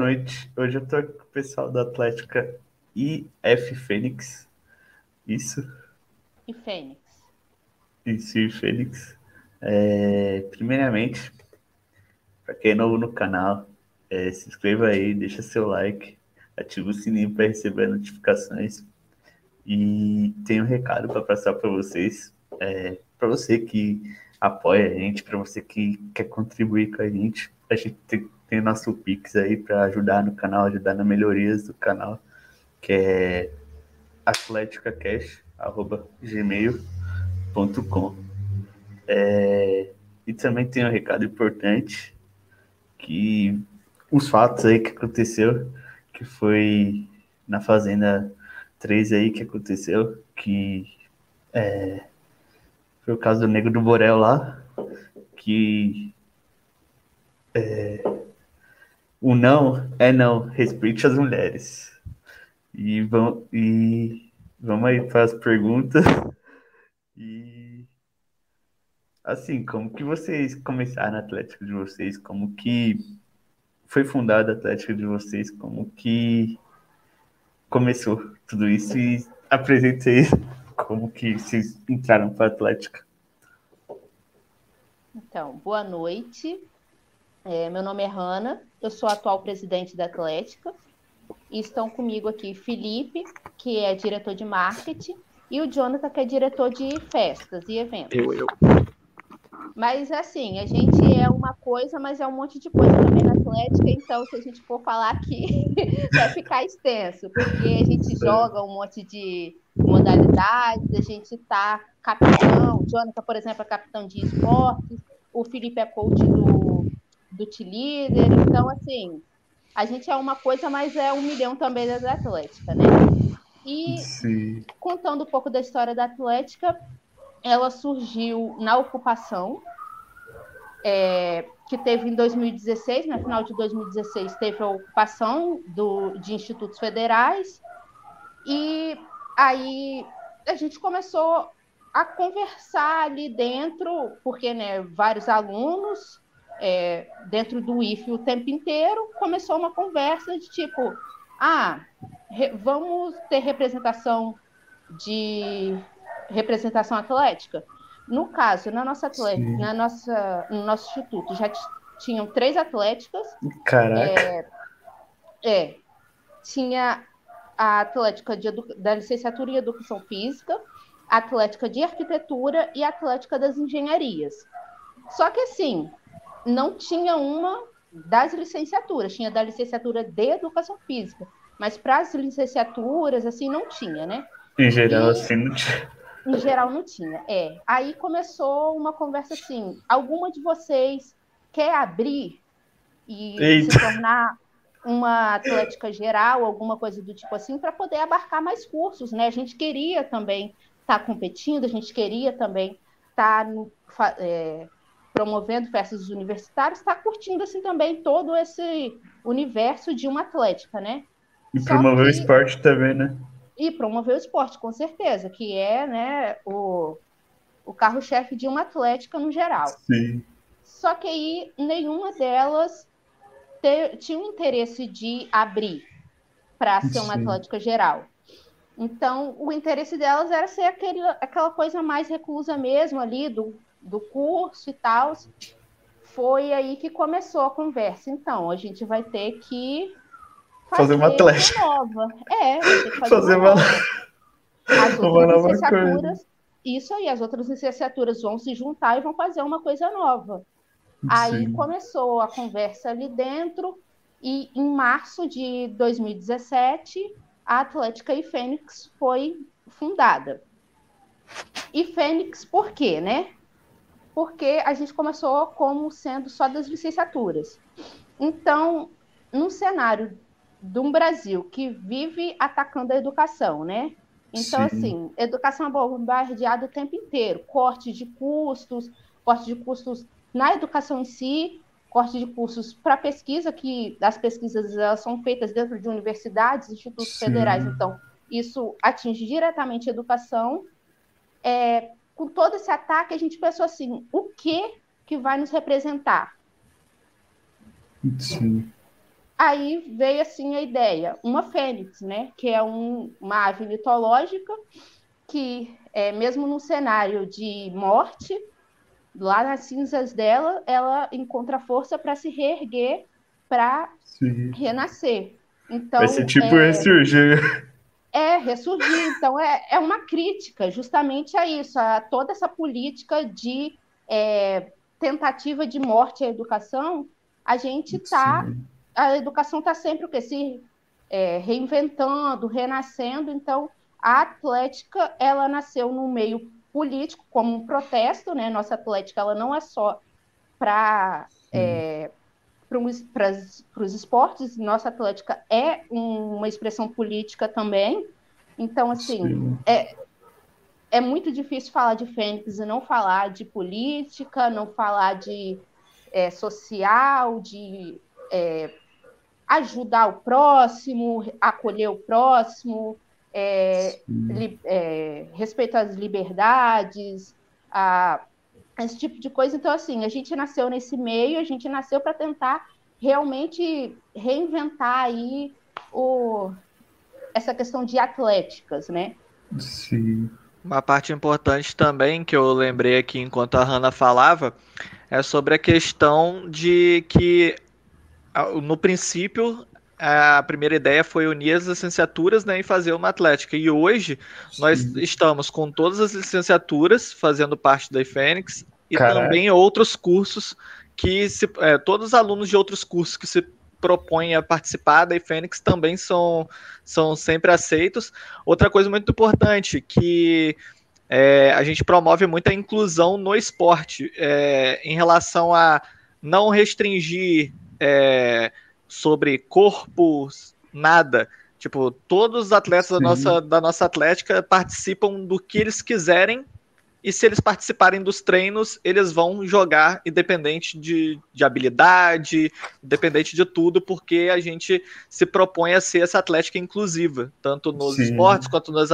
noite. Hoje eu tô com o pessoal da Atlética IF Fênix. Isso? E Fênix. Isso, e Fênix. É, primeiramente, para quem é novo no canal, é, se inscreva aí, deixa seu like, ativa o sininho para receber notificações. E tem um recado para passar para vocês, é, para você que apoia a gente, para você que quer contribuir com a gente. A gente tem, tem nosso Pix aí para ajudar no canal, ajudar na melhorias do canal, que é atleticacast.gmail.com. É, e também tem um recado importante que uns fatos aí que aconteceu, que foi na Fazenda 3 aí que aconteceu, que é, foi o caso do Negro do Borel lá, que é, o não é não, respeite as mulheres. E, vamos, e vamos aí para as perguntas. E assim, como que vocês começaram a Atlético de vocês? Como que foi fundada a Atlético de vocês? Como que começou tudo isso? E apresentei como que vocês entraram para a Atlética. Então, boa noite. É, meu nome é Hanna, eu sou atual presidente da Atlética. E estão comigo aqui Felipe, que é diretor de marketing, e o Jonathan, que é diretor de festas e eventos. Eu, eu. Mas assim, a gente é uma coisa, mas é um monte de coisa também na Atlética, então se a gente for falar aqui, vai ficar extenso, porque a gente joga um monte de modalidades, a gente tá capitão, o Jonathan, por exemplo, é capitão de esportes, o Felipe é coach do, do T-Leader, então assim, a gente é uma coisa, mas é um milhão também da Atlética, né? E Sim. contando um pouco da história da Atlética, ela surgiu na ocupação, é, que teve em 2016, no final de 2016, teve a ocupação do, de institutos federais, e aí a gente começou a conversar ali dentro, porque né, vários alunos é, dentro do IF o tempo inteiro, começou uma conversa de tipo, ah, re, vamos ter representação de representação atlética. No caso, na nossa atlética, na nossa, no nosso instituto, já tinham três atléticas. Caraca. É, é tinha a atlética de, da licenciatura em educação física, a atlética de arquitetura e a atlética das engenharias. Só que assim, não tinha uma das licenciaturas, tinha da licenciatura de educação física, mas para as licenciaturas assim não tinha, né? Em geral, e... assim não tinha. Em geral não tinha, é. Aí começou uma conversa assim: alguma de vocês quer abrir e Eita. se tornar uma atlética geral, alguma coisa do tipo assim, para poder abarcar mais cursos, né? A gente queria também estar tá competindo, a gente queria também estar tá é, promovendo festas universitárias, está curtindo assim também todo esse universo de uma atlética, né? E promover que... o esporte também, né? E promover o esporte, com certeza, que é né, o, o carro-chefe de uma atlética no geral. Sim. Só que aí nenhuma delas te, tinha o interesse de abrir para ser uma Sim. atlética geral. Então, o interesse delas era ser aquele, aquela coisa mais reclusa mesmo ali, do, do curso e tal. Foi aí que começou a conversa. Então, a gente vai ter que fazer, uma atlética. nova. É, fazer, fazer uma, uma... As uma nova coisa. isso aí, as outras licenciaturas vão se juntar e vão fazer uma coisa nova. Aí Sim. começou a conversa ali dentro, e em março de 2017, a Atlética e Fênix foi fundada. E Fênix, por quê, né? Porque a gente começou como sendo só das licenciaturas. Então, num cenário de um Brasil que vive atacando a educação, né? Então, Sim. assim, educação é bombardeada o tempo inteiro, corte de custos, corte de custos na educação em si, corte de cursos para pesquisa, que as pesquisas elas são feitas dentro de universidades, institutos Sim. federais, então isso atinge diretamente a educação. É, com todo esse ataque, a gente pensou assim, o que que vai nos representar? Sim. aí veio assim a ideia, uma fênix, né? Que é um, uma ave mitológica que, é, mesmo num cenário de morte, lá nas cinzas dela, ela encontra força para se reerguer, para renascer. Então, Vai ser tipo é, ressurgir. É, ressurgir. Então, é, é uma crítica justamente a isso, a toda essa política de é, tentativa de morte à educação. A gente está. A educação está sempre o quê? Se é, reinventando, renascendo. Então, a Atlética, ela nasceu no meio político, como um protesto, né? Nossa Atlética, ela não é só para é, para os esportes, nossa Atlética é um, uma expressão política também. Então, assim, é, é muito difícil falar de Fênix e não falar de política, não falar de é, social, de é, ajudar o próximo, acolher o próximo, é, li, é, respeito às liberdades, a, esse tipo de coisa. Então, assim, a gente nasceu nesse meio, a gente nasceu para tentar realmente reinventar aí o, essa questão de atléticas, né? Sim. Uma parte importante também que eu lembrei aqui enquanto a Hanna falava é sobre a questão de que no princípio a primeira ideia foi unir as licenciaturas né, e fazer uma atlética. E hoje Sim. nós estamos com todas as licenciaturas fazendo parte da IFENIX e também outros cursos que se, é, todos os alunos de outros cursos que se propõem a participar da IFENIX também são, são sempre aceitos. Outra coisa muito importante que é, a gente promove muita inclusão no esporte é, em relação a não restringir é, sobre corpos, nada. Tipo, todos os atletas da nossa, da nossa atlética participam do que eles quiserem e se eles participarem dos treinos, eles vão jogar independente de, de habilidade, independente de tudo, porque a gente se propõe a ser essa atlética inclusiva, tanto nos Sim. esportes quanto nas,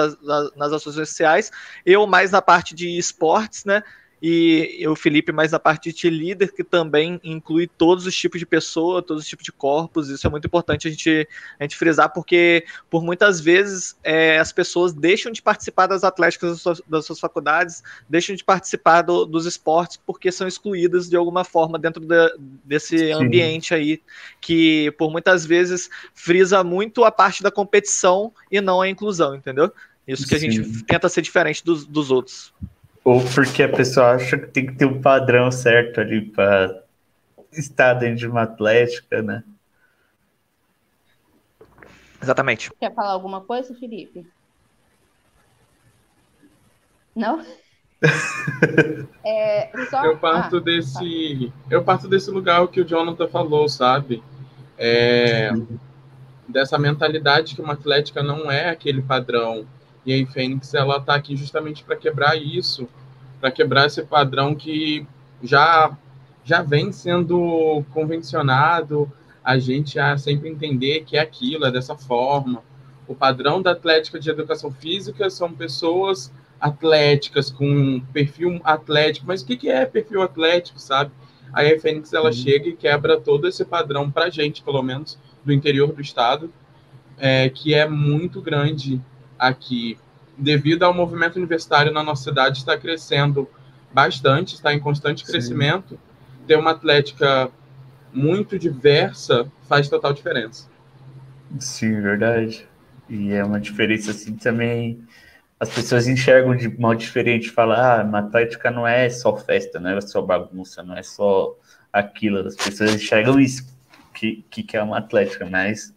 nas ações sociais. Eu mais na parte de esportes, né? E o Felipe mais na parte de líder, que também inclui todos os tipos de pessoa, todos os tipos de corpos. Isso é muito importante a gente, a gente frisar, porque por muitas vezes é, as pessoas deixam de participar das atléticas das suas, das suas faculdades, deixam de participar do, dos esportes porque são excluídas de alguma forma dentro da, desse Sim. ambiente aí, que por muitas vezes frisa muito a parte da competição e não a inclusão, entendeu? Isso que a gente tenta ser diferente dos, dos outros. Ou porque a pessoa acha que tem que ter um padrão certo ali para estar dentro de uma atlética, né? Exatamente. Quer falar alguma coisa, Felipe? Não? é, só... Eu parto ah, desse, tá. eu parto desse lugar que o Jonathan falou, sabe? É, dessa mentalidade que uma atlética não é aquele padrão e aí Fênix ela está aqui justamente para quebrar isso, para quebrar esse padrão que já já vem sendo convencionado a gente a sempre entender que é aquilo, é dessa forma. O padrão da atlética de educação física são pessoas atléticas com perfil atlético, mas o que, que é perfil atlético, sabe? Aí a Fênix ela uhum. chega e quebra todo esse padrão para gente, pelo menos do interior do estado, é, que é muito grande aqui, devido ao movimento universitário na nossa cidade, está crescendo bastante, está em constante Sim. crescimento. Ter uma atlética muito diversa faz total diferença. Sim, verdade. E é uma diferença assim também. As pessoas enxergam de modo diferente, falam, ah, uma atlética não é só festa, não é só bagunça, não é só aquilo. As pessoas enxergam isso, que, que é uma atlética, mas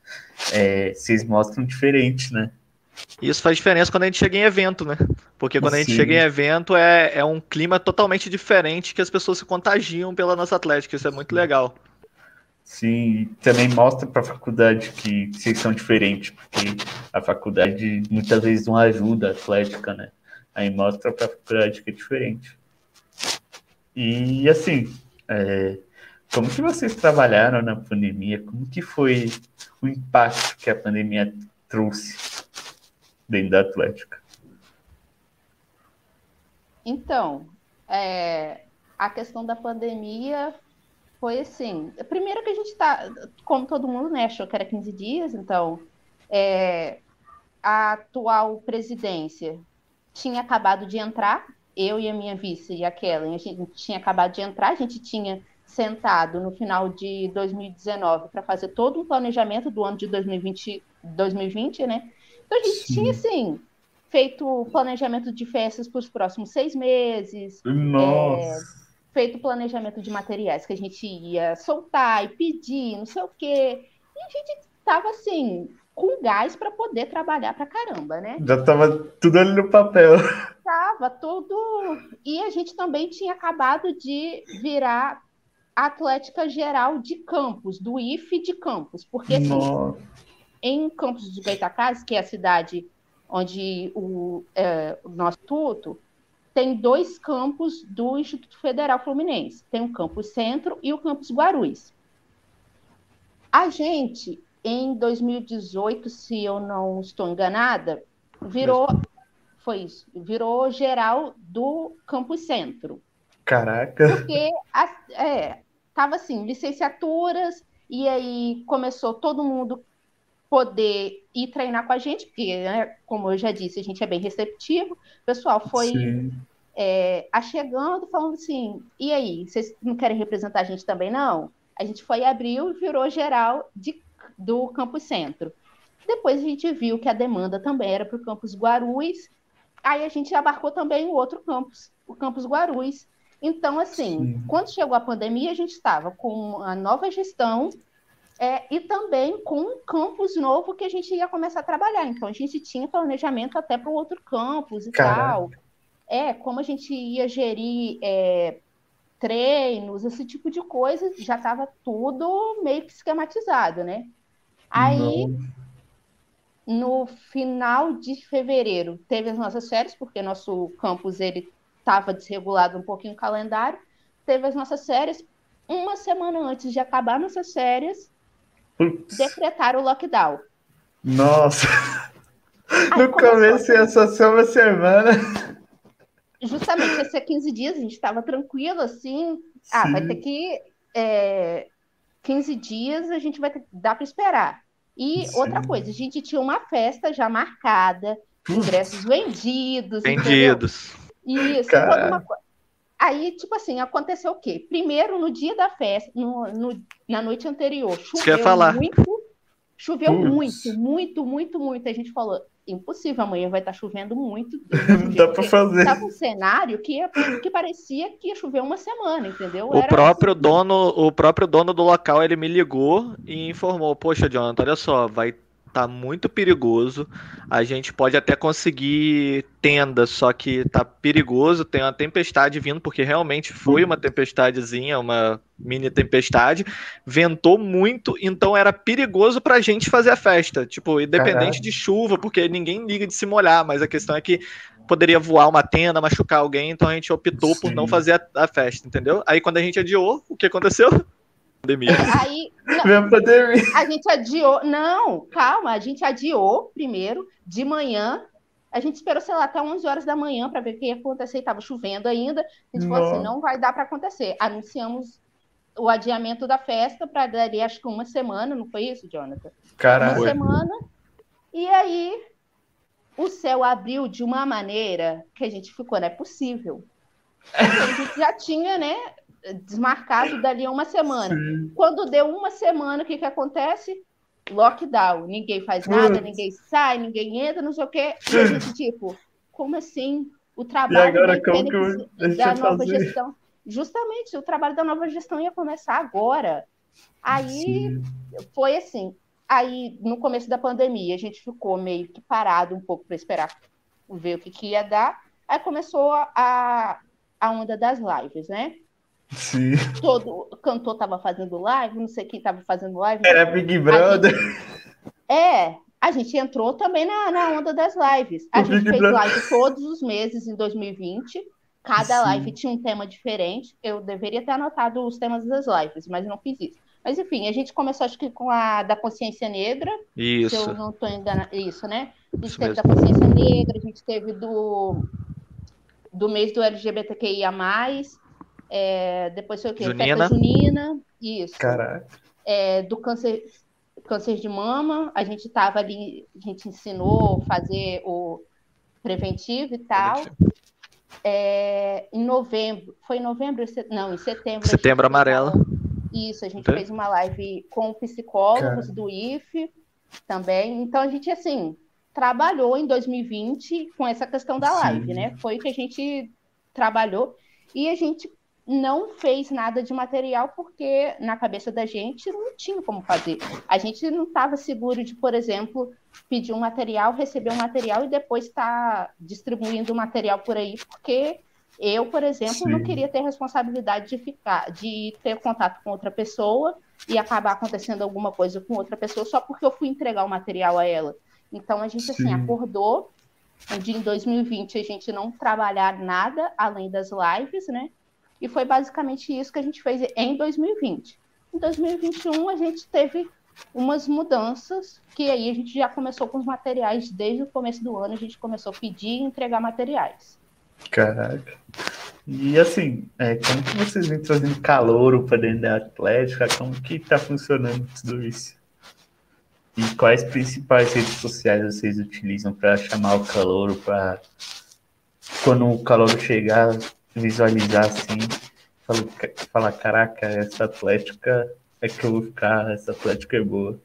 é, vocês mostram diferente, né? Isso faz diferença quando a gente chega em evento, né? Porque quando Sim. a gente chega em evento é, é um clima totalmente diferente que as pessoas se contagiam pela nossa atlética. Isso é muito legal. Sim, também mostra para a faculdade que vocês são diferentes, porque a faculdade muitas vezes não ajuda a atlética, né? Aí mostra para a faculdade que é diferente. E assim, é, como que vocês trabalharam na pandemia? Como que foi o impacto que a pandemia trouxe dentro da Atlética? Então, é, a questão da pandemia foi assim. Primeiro que a gente tá, como todo mundo, né, achou que era 15 dias, então é, a atual presidência tinha acabado de entrar, eu e a minha vice e a Kellen, a gente tinha acabado de entrar, a gente tinha sentado no final de 2019 para fazer todo um planejamento do ano de 2020, 2020 né? Então a gente Sim. tinha, assim, feito planejamento de festas para os próximos seis meses. Nossa! É, feito planejamento de materiais que a gente ia soltar e pedir, não sei o quê. E a gente estava, assim, com gás para poder trabalhar para caramba, né? Já estava tudo ali no papel. Tava tudo. E a gente também tinha acabado de virar atlética geral de campus, do IFE de campus, porque assim, em Campos de Goitacazes, que é a cidade onde o, é, o nosso instituto, tem dois campos do Instituto Federal Fluminense. Tem o campus Centro e o campus Guarulhos. A gente, em 2018, se eu não estou enganada, virou foi isso, virou geral do campus Centro. Caraca. Porque é, tava assim, licenciaturas e aí começou todo mundo poder ir treinar com a gente, porque, né, como eu já disse, a gente é bem receptivo. O pessoal foi é, achegando, falando assim: e aí, vocês não querem representar a gente também, não? A gente foi abriu e virou geral de, do Campus Centro. Depois a gente viu que a demanda também era para o Campus Guarulhos, aí a gente abarcou também o outro campus, o Campus Guarulhos. Então, assim, Sim. quando chegou a pandemia, a gente estava com a nova gestão é, e também com um campus novo que a gente ia começar a trabalhar. Então, a gente tinha planejamento até para o outro campus e Caraca. tal. É, como a gente ia gerir é, treinos, esse tipo de coisa, já estava tudo meio que esquematizado, né? Aí, Não. no final de fevereiro, teve as nossas férias, porque nosso campus ele estava desregulado um pouquinho o calendário, teve as nossas férias. Uma semana antes de acabar nossas férias, Putz. decretaram o lockdown. Nossa! Aí no começo ia só ser uma semana. Justamente ia ser 15 dias, a gente estava tranquilo assim. Sim. Ah, vai ter que. É, 15 dias a gente vai ter, dar para esperar. E Sim. outra coisa, a gente tinha uma festa já marcada, ingressos vendidos. Vendidos. Entendeu? Isso, toda uma coisa. Aí, tipo assim, aconteceu o quê? Primeiro, no dia da festa, no, no na noite anterior, choveu muito. Choveu muito, muito, muito, muito. A gente falou, impossível, amanhã vai estar tá chovendo muito. Não dá para fazer. Tava um cenário que, que parecia que ia chover uma semana, entendeu? O Era próprio assim. dono, o próprio dono do local, ele me ligou e informou, poxa, Jonathan, olha só, vai tá muito perigoso. A gente pode até conseguir tenda, só que tá perigoso. Tem uma tempestade vindo, porque realmente foi uma tempestadezinha, uma mini tempestade. Ventou muito, então era perigoso pra gente fazer a festa. Tipo, independente de chuva, porque ninguém liga de se molhar, mas a questão é que poderia voar uma tenda, machucar alguém, então a gente optou Sim. por não fazer a, a festa, entendeu? Aí quando a gente adiou, o que aconteceu? Pandemia. Aí, não, pandemia. A gente adiou. Não, calma, a gente adiou primeiro, de manhã. A gente esperou, sei lá, até 11 horas da manhã para ver o que ia acontecer. Estava chovendo ainda. A gente falou assim: não vai dar para acontecer. Anunciamos o adiamento da festa para dar, acho que uma semana, não foi isso, Jonathan? Caralho. Uma semana. E aí, o céu abriu de uma maneira que a gente ficou, não é possível. a gente já tinha, né, desmarcado dali a uma semana. Sim. Quando deu uma semana, o que, que acontece? Lockdown. Ninguém faz nada, ninguém sai, ninguém entra, não sei o quê. E a gente, tipo, como assim? O trabalho agora, como que da nova fazer? gestão. Justamente, o trabalho da nova gestão ia começar agora. Aí Sim. foi assim. Aí, no começo da pandemia, a gente ficou meio que parado um pouco para esperar ver o que, que ia dar. Aí começou a, a onda das lives, né? Sim. Todo cantor tava fazendo live, não sei quem tava fazendo live. Era Big Brother. Gente... É, a gente entrou também na, na onda das lives. A o gente Big fez Brother. live todos os meses em 2020. Cada Sim. live tinha um tema diferente. Eu deveria ter anotado os temas das lives, mas não fiz isso. Mas enfim, a gente começou acho que com a da consciência negra. Isso. Se eu não estou enganando. Isso, né? A gente isso teve mesmo. da consciência negra, a gente teve do, do mês do LGBTQIA. É, depois foi o quê? Junina. Festa junina. Isso. Caraca. É, do câncer, câncer de mama, a gente estava ali, a gente ensinou a fazer o preventivo e tal. É, em novembro, foi em novembro? Não, em setembro. Setembro amarelo. Isso, a gente fez uma live com psicólogos Cara. do IFE também. Então a gente, assim, trabalhou em 2020 com essa questão da live, Sim. né? Foi que a gente trabalhou e a gente não fez nada de material porque na cabeça da gente não tinha como fazer. A gente não estava seguro de, por exemplo, pedir um material, receber um material e depois estar tá distribuindo o material por aí, porque eu, por exemplo, Sim. não queria ter responsabilidade de ficar, de ter contato com outra pessoa e acabar acontecendo alguma coisa com outra pessoa só porque eu fui entregar o material a ela. Então a gente assim, Sim. assim acordou de em 2020 a gente não trabalhar nada além das lives, né? E foi basicamente isso que a gente fez em 2020. Em 2021 a gente teve umas mudanças que aí a gente já começou com os materiais desde o começo do ano, a gente começou a pedir e entregar materiais. Caraca. E assim, é, como que vocês vêm trazendo calor para dentro da Atlética? Como que está funcionando tudo isso? E quais principais redes sociais vocês utilizam para chamar o calor, para quando o calor chegar, visualizar assim, falar, falar, caraca, essa Atlética é que eu vou ficar, essa Atlética é boa.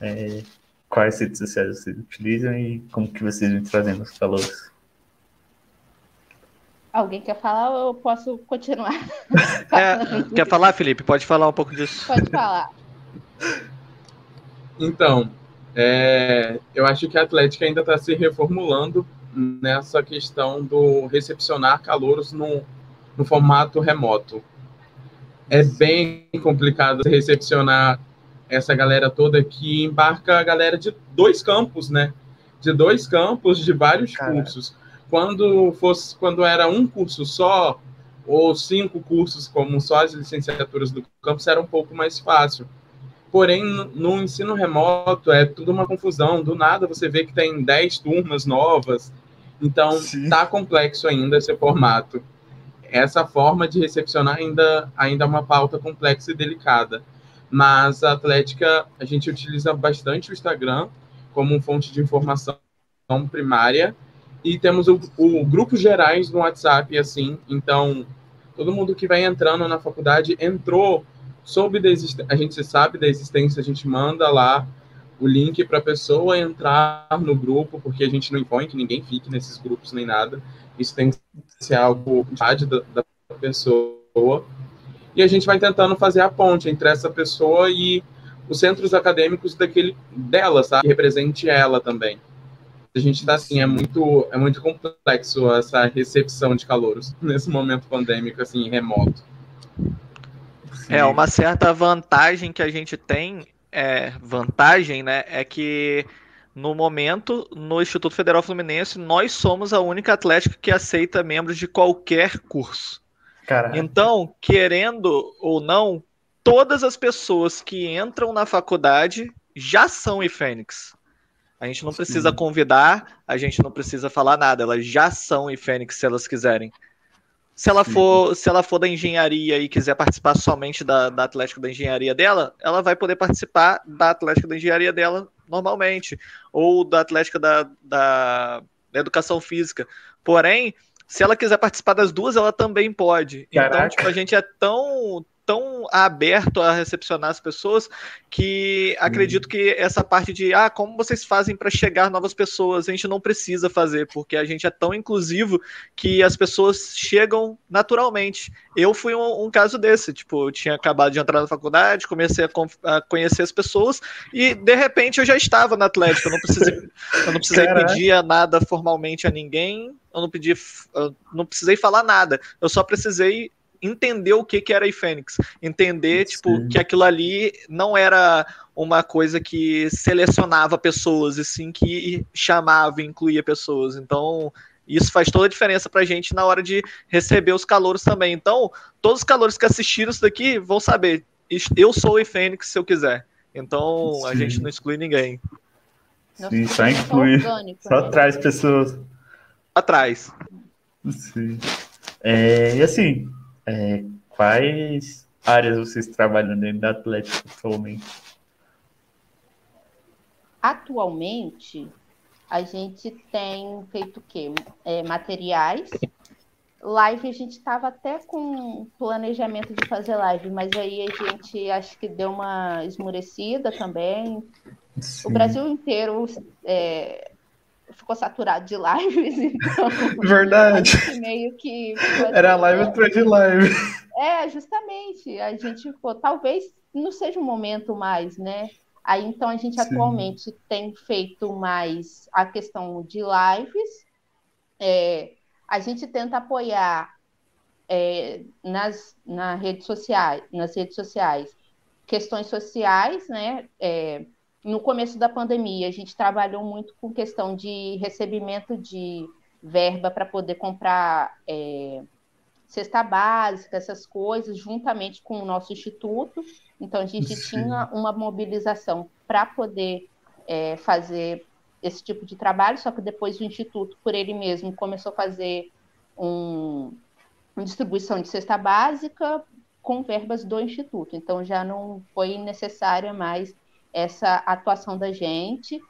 É, quais redes sociais vocês utilizam e como que vocês vêm trazendo os calores? Alguém quer falar ou eu posso continuar? É, quer falar, Felipe? Pode falar um pouco disso. Pode falar. Então, é, eu acho que a Atlética ainda está se reformulando nessa questão do recepcionar calouros no, no formato remoto. É bem complicado recepcionar essa galera toda que embarca a galera de dois campos, né? De dois campos, de vários cursos quando fosse quando era um curso só ou cinco cursos como só as licenciaturas do campus era um pouco mais fácil. Porém, no ensino remoto é tudo uma confusão. Do nada você vê que tem dez turmas novas. Então, Sim. tá complexo ainda esse formato. Essa forma de recepcionar ainda, ainda é uma pauta complexa e delicada. Mas a Atlética, a gente utiliza bastante o Instagram como fonte de informação primária e temos o, o grupo gerais no WhatsApp, assim, então todo mundo que vai entrando na faculdade entrou, soube da existência, a gente sabe da existência, a gente manda lá o link para a pessoa entrar no grupo, porque a gente não impõe que ninguém fique nesses grupos nem nada. Isso tem que ser algo da, da pessoa. E a gente vai tentando fazer a ponte entre essa pessoa e os centros acadêmicos daquele dela, sabe? Que represente ela também a gente está assim, é muito, é muito complexo essa recepção de calouros nesse momento pandêmico, assim, remoto. É, uma certa vantagem que a gente tem, é, vantagem, né, é que no momento, no Instituto Federal Fluminense, nós somos a única atlética que aceita membros de qualquer curso. Caraca. Então, querendo ou não, todas as pessoas que entram na faculdade já são IFênix. A gente não precisa convidar, a gente não precisa falar nada, elas já são e Fênix se elas quiserem. Se ela for, se ela for da engenharia e quiser participar somente da, da Atlético da engenharia dela, ela vai poder participar da Atlética da engenharia dela normalmente, ou da Atlética da, da, da educação física. Porém, se ela quiser participar das duas, ela também pode. Então, Caraca. Então, tipo, a gente é tão, tão aberto a recepcionar as pessoas que acredito hum. que essa parte de ah, como vocês fazem para chegar novas pessoas, a gente não precisa fazer, porque a gente é tão inclusivo que as pessoas chegam naturalmente. Eu fui um, um caso desse, tipo, eu tinha acabado de entrar na faculdade, comecei a, a, conhecer as pessoas e de repente eu já estava na Atlética, eu não precisei, eu não precisei pedir nada formalmente a ninguém, eu não pedi, eu não precisei falar nada, eu só precisei entender o que, que era a Fênix, entender tipo que aquilo ali não era uma coisa que selecionava pessoas, e sim que chamava, incluía pessoas. Então, isso faz toda a diferença pra gente na hora de receber os calouros também. Então, todos os calouros que assistiram isso daqui vão saber, eu sou o Fênix se eu quiser. Então, sim. a gente não exclui ninguém. Sim, só inclui. Orgânico, só né? traz pessoas. Atrás. Sim. É, e assim, é, quais áreas vocês trabalham dentro da Atlético atualmente? Atualmente, a gente tem feito o quê? É, materiais. Live, a gente estava até com planejamento de fazer live, mas aí a gente acho que deu uma esmurecida também. Sim. O Brasil inteiro é, ficou saturado de lives, então. Verdade. Meio que. Era live atrás de live. É, justamente. A gente ficou, talvez não seja o um momento mais, né? Aí então a gente Sim. atualmente tem feito mais a questão de lives. É, a gente tenta apoiar é, nas, na rede sociais, nas redes sociais questões sociais, né? É, no começo da pandemia, a gente trabalhou muito com questão de recebimento de verba para poder comprar é, cesta básica, essas coisas, juntamente com o nosso instituto. Então, a gente Sim. tinha uma mobilização para poder é, fazer esse tipo de trabalho, só que depois o Instituto, por ele mesmo, começou a fazer um, uma distribuição de cesta básica com verbas do Instituto. Então, já não foi necessária mais essa atuação da gente,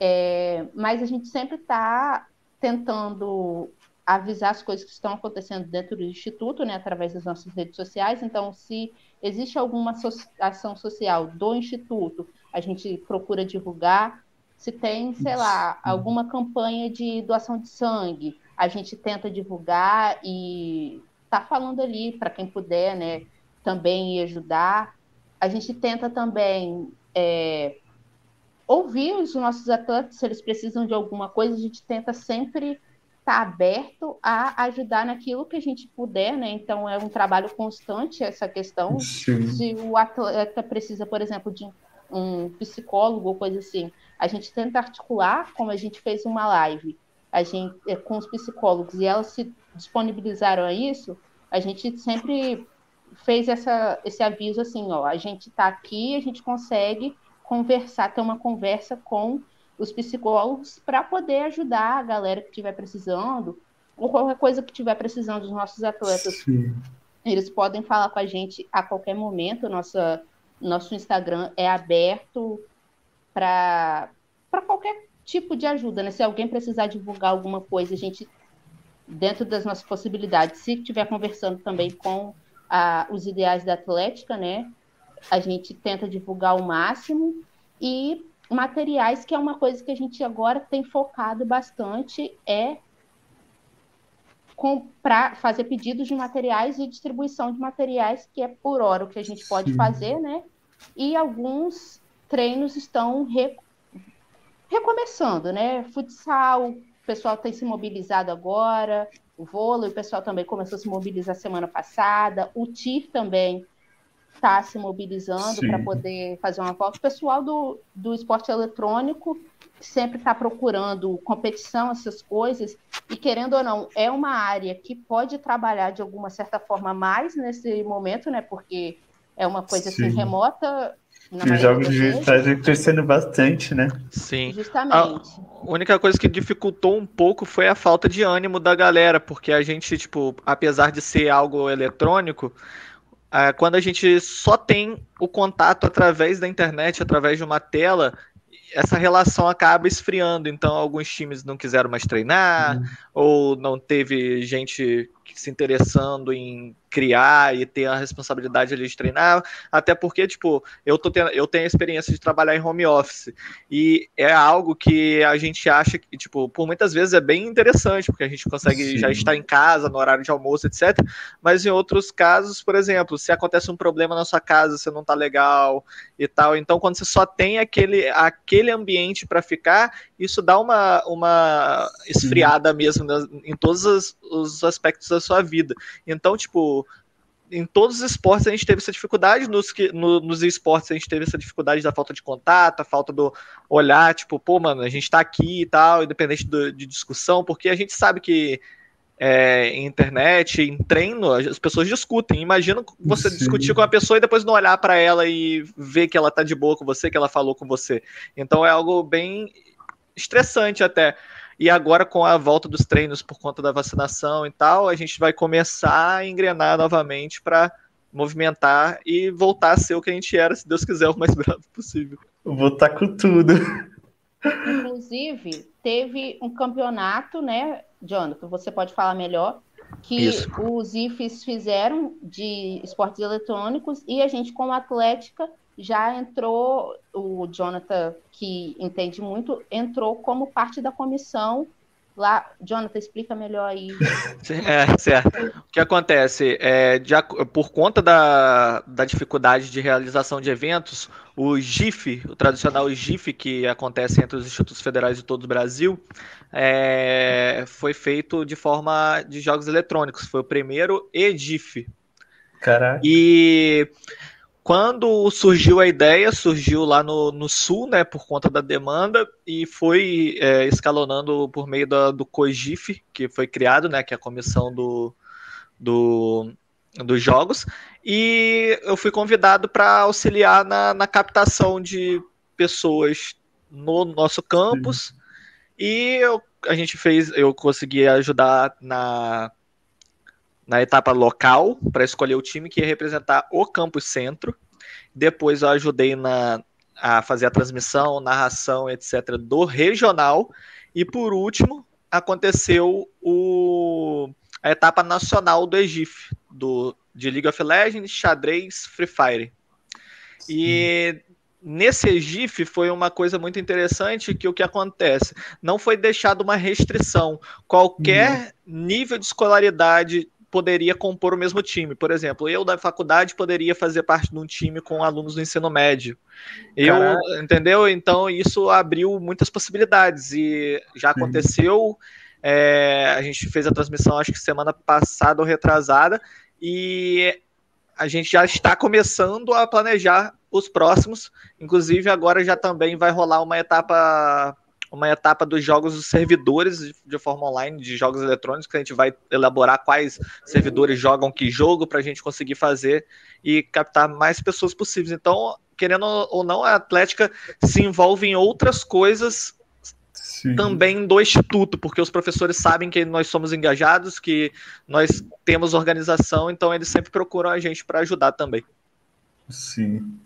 é, mas a gente sempre está tentando avisar as coisas que estão acontecendo dentro do Instituto, né, através das nossas redes sociais. Então, se existe alguma ação social do Instituto, a gente procura divulgar. Se tem, sei lá, alguma campanha de doação de sangue, a gente tenta divulgar e tá falando ali para quem puder, né, também ir ajudar. A gente tenta também é, ouvir os nossos atletas, se eles precisam de alguma coisa, a gente tenta sempre está aberto a ajudar naquilo que a gente puder, né? Então é um trabalho constante essa questão. Sim. Se o atleta precisa, por exemplo, de um psicólogo ou coisa assim, a gente tenta articular, como a gente fez uma live, a gente é, com os psicólogos e elas se disponibilizaram a isso, a gente sempre fez essa, esse aviso assim, ó, a gente está aqui, a gente consegue conversar, ter uma conversa com os psicólogos para poder ajudar a galera que estiver precisando, ou qualquer coisa que estiver precisando dos nossos atletas. Sim. Eles podem falar com a gente a qualquer momento. Nossa, nosso Instagram é aberto para qualquer tipo de ajuda. Né? Se alguém precisar divulgar alguma coisa, a gente, dentro das nossas possibilidades, se estiver conversando também com a, os ideais da Atlética, né? A gente tenta divulgar o máximo. E materiais, que é uma coisa que a gente agora tem focado bastante, é comprar, fazer pedidos de materiais e distribuição de materiais, que é por hora o que a gente pode Sim. fazer, né? E alguns treinos estão re... recomeçando, né? Futsal, o pessoal tem se mobilizado agora, o vôlei, o pessoal também começou a se mobilizar semana passada, o TIR também está se mobilizando para poder fazer uma volta. O pessoal do, do esporte eletrônico sempre está procurando competição, essas coisas, e querendo ou não, é uma área que pode trabalhar de alguma certa forma mais nesse momento, né? Porque é uma coisa assim, remota. Os jogos digitais vem crescendo bastante, né? Sim. Justamente. A única coisa que dificultou um pouco foi a falta de ânimo da galera, porque a gente, tipo, apesar de ser algo eletrônico, é, quando a gente só tem o contato através da internet, através de uma tela, essa relação acaba esfriando. Então, alguns times não quiseram mais treinar, uhum. ou não teve gente se interessando em criar e ter a responsabilidade ali de treinar, até porque, tipo, eu, tô tendo, eu tenho a experiência de trabalhar em home office, e é algo que a gente acha que, tipo, por muitas vezes é bem interessante, porque a gente consegue Sim. já estar em casa, no horário de almoço, etc, mas em outros casos, por exemplo, se acontece um problema na sua casa, você não tá legal e tal, então quando você só tem aquele, aquele ambiente para ficar, isso dá uma, uma esfriada mesmo em todos os, os aspectos da sua vida. Então, tipo, em todos os esportes a gente teve essa dificuldade, nos, no, nos esportes a gente teve essa dificuldade da falta de contato, a falta do olhar, tipo, pô, mano, a gente tá aqui e tal, independente do, de discussão, porque a gente sabe que é, em internet, em treino, as pessoas discutem. Imagina você Sim. discutir com uma pessoa e depois não olhar para ela e ver que ela tá de boa com você, que ela falou com você. Então é algo bem estressante até. E agora, com a volta dos treinos por conta da vacinação e tal, a gente vai começar a engrenar novamente para movimentar e voltar a ser o que a gente era, se Deus quiser, o mais bravo possível. Voltar com tudo. Inclusive, teve um campeonato, né, Jonathan? Você pode falar melhor. Que Isso. os IFES fizeram de esportes eletrônicos e a gente, como Atlética, já entrou, o Jonathan, que entende muito, entrou como parte da comissão Lá, Jonathan, explica melhor aí. É, certo. O que acontece? É, de, por conta da, da dificuldade de realização de eventos, o GIF, o tradicional GIF que acontece entre os institutos federais de todo o Brasil, é, foi feito de forma de jogos eletrônicos. Foi o primeiro EGIF. Caraca. E quando surgiu a ideia, surgiu lá no, no sul, né, por conta da demanda, e foi é, escalonando por meio da, do COGIF, que foi criado, né, que é a comissão do, do, dos jogos, e eu fui convidado para auxiliar na, na captação de pessoas no nosso campus, Sim. e eu, a gente fez, eu consegui ajudar na na etapa local para escolher o time que ia representar o campus centro. Depois eu ajudei na, a fazer a transmissão, narração, etc. do regional. E por último, aconteceu o, a etapa nacional do EGIF, do, de League of Legends, xadrez, Free Fire. E nesse EGIF foi uma coisa muito interessante que o que acontece? Não foi deixado uma restrição. Qualquer uhum. nível de escolaridade poderia compor o mesmo time. Por exemplo, eu da faculdade poderia fazer parte de um time com alunos do ensino médio. Eu, entendeu? Então isso abriu muitas possibilidades e já aconteceu. É, a gente fez a transmissão, acho que semana passada ou retrasada, e a gente já está começando a planejar os próximos. Inclusive, agora já também vai rolar uma etapa uma etapa dos jogos dos servidores de forma online, de jogos eletrônicos, que a gente vai elaborar quais servidores jogam que jogo para a gente conseguir fazer e captar mais pessoas possíveis. Então, querendo ou não, a Atlética se envolve em outras coisas Sim. também do Instituto, porque os professores sabem que nós somos engajados, que nós temos organização, então eles sempre procuram a gente para ajudar também. Sim.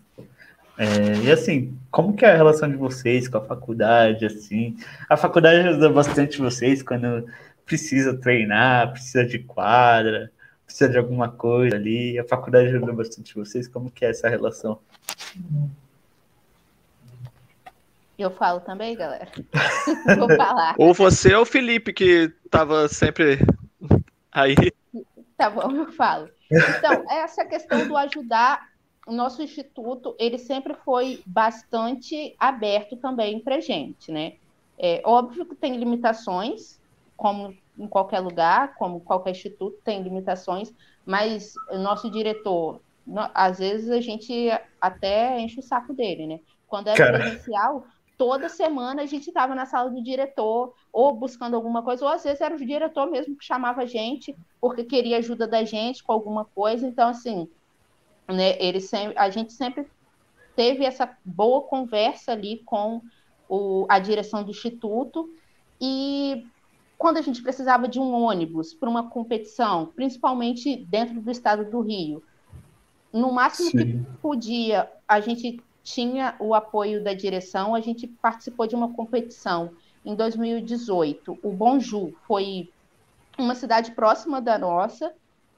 É, e assim, como que é a relação de vocês com a faculdade, assim? A faculdade ajuda bastante vocês quando precisa treinar, precisa de quadra, precisa de alguma coisa ali. A faculdade ajuda bastante vocês. Como que é essa relação? Eu falo também, galera. Vou falar. Ou você ou o Felipe, que estava sempre aí. Tá bom, eu falo. Então, essa questão do ajudar o nosso instituto ele sempre foi bastante aberto também para gente, né? É óbvio que tem limitações, como em qualquer lugar, como qualquer instituto tem limitações, mas o nosso diretor, às vezes a gente até enche o saco dele, né? Quando era Cara. presencial, toda semana a gente estava na sala do diretor, ou buscando alguma coisa, ou às vezes era o diretor mesmo que chamava a gente, porque queria ajuda da gente com alguma coisa. Então, assim, né, ele sempre, a gente sempre teve essa boa conversa ali com o, a direção do instituto e quando a gente precisava de um ônibus para uma competição, principalmente dentro do estado do Rio, no máximo Sim. que podia, a gente tinha o apoio da direção, a gente participou de uma competição em 2018. O Bonju foi uma cidade próxima da nossa,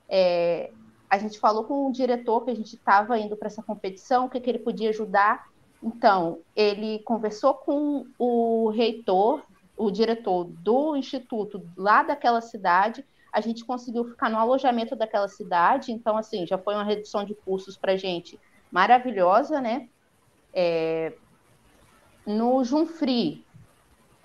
é, a gente falou com o diretor que a gente estava indo para essa competição, o que, que ele podia ajudar. Então, ele conversou com o reitor, o diretor do instituto lá daquela cidade. A gente conseguiu ficar no alojamento daquela cidade. Então, assim, já foi uma redução de custos para a gente maravilhosa, né? É... No Junfri,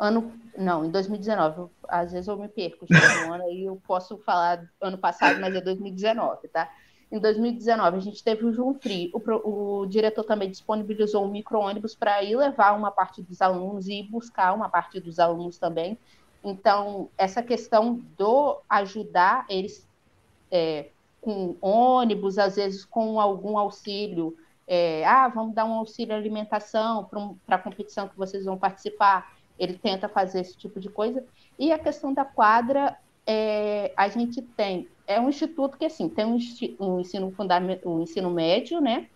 ano não, em 2019. Às vezes eu me perco, um ano aí eu posso falar ano passado, mas é 2019, tá? Em 2019, a gente teve o Free. O, o diretor também disponibilizou um micro-ônibus para ir levar uma parte dos alunos e buscar uma parte dos alunos também. Então, essa questão do ajudar eles é, com ônibus, às vezes com algum auxílio, é, ah, vamos dar um auxílio alimentação para a competição que vocês vão participar ele tenta fazer esse tipo de coisa. E a questão da quadra, é, a gente tem é um instituto que assim tem um, um ensino fundamental, um ensino médio, né?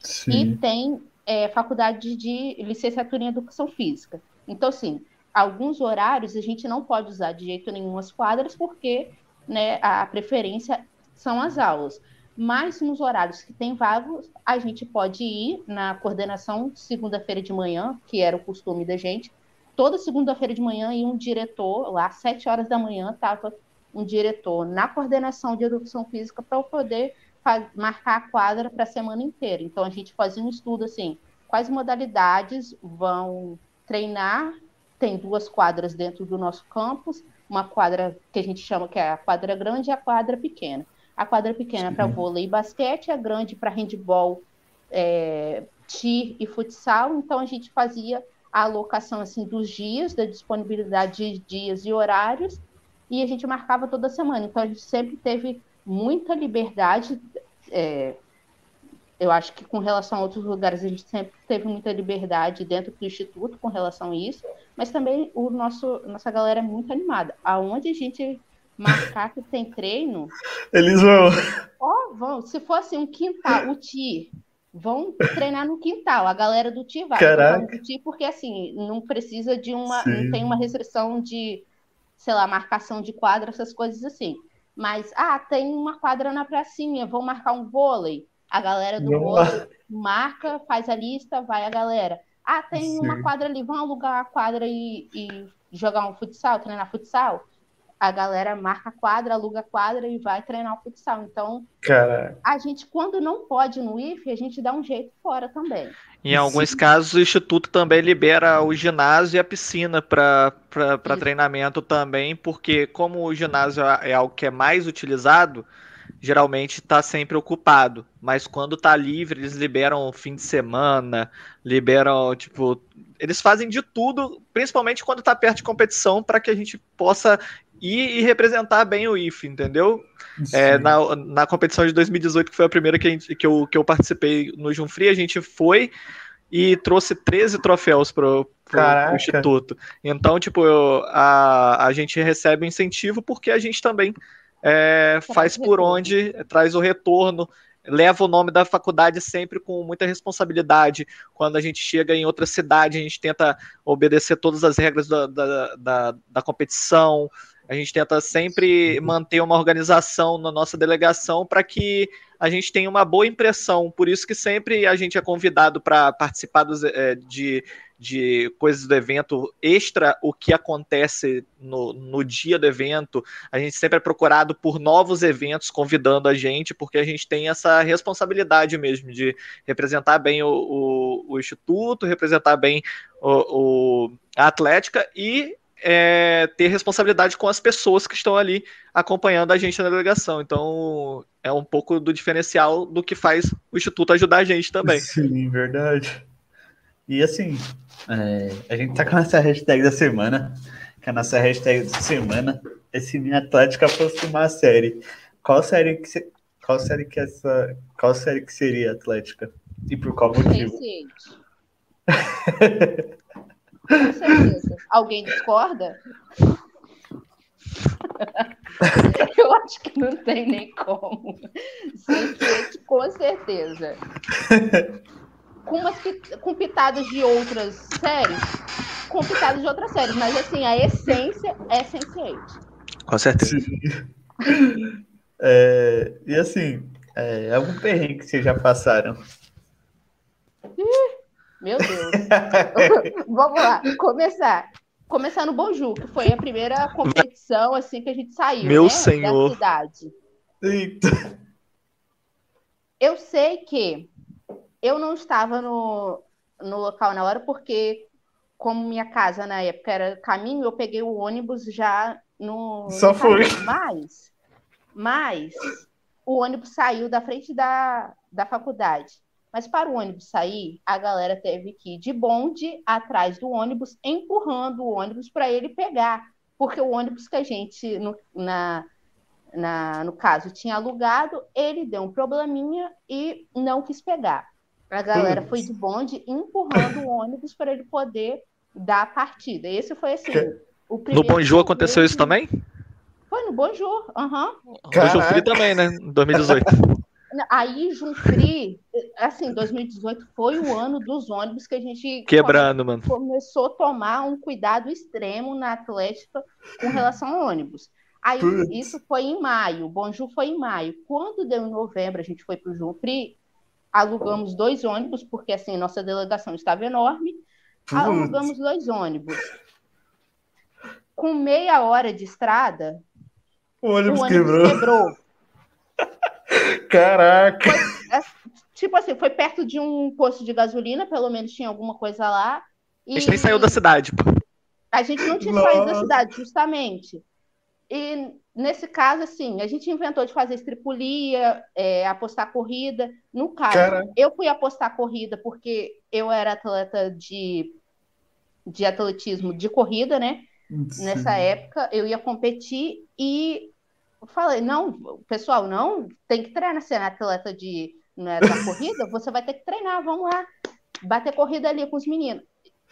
Sim. E tem é, faculdade de licenciatura em educação física. Então, assim, alguns horários a gente não pode usar de jeito nenhum as quadras, porque né, a preferência são as aulas. Mas nos horários que tem vagos, a gente pode ir na coordenação segunda-feira de manhã, que era o costume da gente. Toda segunda-feira de manhã ia um diretor, lá às sete horas da manhã, estava um diretor na coordenação de educação física para poder marcar a quadra para a semana inteira. Então a gente fazia um estudo assim, quais modalidades vão treinar. Tem duas quadras dentro do nosso campus, uma quadra que a gente chama que é a quadra grande e a quadra pequena. A quadra pequena para vôlei e basquete, a grande para handball, é, tir e futsal. Então a gente fazia a alocação assim dos dias, da disponibilidade de dias e horários, e a gente marcava toda semana. Então a gente sempre teve muita liberdade. É, eu acho que com relação a outros lugares a gente sempre teve muita liberdade dentro do instituto com relação a isso, mas também o nosso nossa galera é muito animada. Aonde a gente marcar que tem treino, eles vão. Ó, vão. Se fosse um quintal, o TI, vão treinar no quintal. A galera do TI vai. Caraca. Do TI porque assim não precisa de uma, Sim. não tem uma restrição de, sei lá, marcação de quadra, essas coisas assim. Mas, ah, tem uma quadra na pracinha, vão marcar um vôlei. A galera do vôlei marca, faz a lista, vai a galera. Ah, tem Sim. uma quadra ali, vão alugar a quadra e, e jogar um futsal, treinar futsal? A galera marca quadra, aluga quadra e vai treinar o futsal. Então, Caraca. a gente, quando não pode no IFE, a gente dá um jeito fora também. Em alguns Sim. casos, o Instituto também libera o ginásio e a piscina para treinamento também, porque como o ginásio é algo que é mais utilizado, geralmente está sempre ocupado. Mas quando está livre, eles liberam fim de semana, liberam, tipo, eles fazem de tudo, principalmente quando está perto de competição, para que a gente possa ir e representar bem o IF, entendeu? É, na, na competição de 2018, que foi a primeira que, a gente, que, eu, que eu participei no Junfri, a gente foi e trouxe 13 troféus pro, pro, pro Instituto. Então, tipo, eu, a, a gente recebe incentivo porque a gente também é, faz por onde, traz o retorno, leva o nome da faculdade sempre com muita responsabilidade. Quando a gente chega em outra cidade, a gente tenta obedecer todas as regras da, da, da, da competição, a gente tenta sempre manter uma organização na nossa delegação para que a gente tenha uma boa impressão. Por isso que sempre a gente é convidado para participar dos, é, de, de coisas do evento extra, o que acontece no, no dia do evento. A gente sempre é procurado por novos eventos convidando a gente, porque a gente tem essa responsabilidade mesmo de representar bem o, o, o Instituto, representar bem o, o a Atlética e é, ter responsabilidade com as pessoas que estão ali acompanhando a gente na delegação. Então, é um pouco do diferencial do que faz o Instituto ajudar a gente também. Sim, verdade. E assim, é, a gente tá com a nossa hashtag da semana, que a nossa hashtag da semana é se minha Atlética fosse uma série. Qual série que se, qual série que essa qual série que seria Atlética? E por qual motivo? Com certeza. Alguém discorda? Eu acho que não tem nem como. Sense8, com certeza. Com, umas, com pitadas de outras séries, com pitadas de outras séries, mas assim, a essência é Sense8. Com certeza. É, e assim, é, algum perrengue que vocês já passaram? Ih, meu Deus. Vamos lá, começar. Começar no Bonju, que foi a primeira competição assim que a gente saiu, Meu né, senhor. da cidade. Eita. Eu sei que eu não estava no, no local na hora, porque como minha casa na época era caminho, eu peguei o ônibus já no. Só no foi. Mas, mas o ônibus saiu da frente da, da faculdade. Mas para o ônibus sair, a galera teve que ir de bonde atrás do ônibus, empurrando o ônibus para ele pegar. Porque o ônibus que a gente, no, na, na, no caso, tinha alugado, ele deu um probleminha e não quis pegar. A galera foi de bonde empurrando o ônibus para ele poder dar a partida. Esse foi assim. O no Bonjour aconteceu isso também? Foi no Bonjour, aham. Uhum. Bonjour também, né? 2018. Aí, Junfri, assim, 2018 foi o ano dos ônibus que a gente quebrando, come, mano. começou a tomar um cuidado extremo na Atlética com relação a ônibus. Aí, Putz. isso foi em maio, o Bonjour foi em maio. Quando deu em novembro, a gente foi para o Junfri, alugamos dois ônibus, porque assim, nossa delegação estava enorme. Putz. Alugamos dois ônibus. Com meia hora de estrada, o ônibus, o ônibus quebrou. quebrou. Caraca! Foi, é, tipo assim, foi perto de um posto de gasolina, pelo menos tinha alguma coisa lá. E... A gente nem saiu da cidade, pô. A gente não tinha Nossa. saído da cidade, justamente. E nesse caso, assim, a gente inventou de fazer estripulia, é, apostar corrida. No caso, Cara... eu fui apostar corrida porque eu era atleta de, de atletismo de corrida, né? Sim. Nessa época, eu ia competir e falei, não, pessoal, não, tem que treinar, você é atleta de, né, da corrida, você vai ter que treinar, vamos lá, bater corrida ali com os meninos.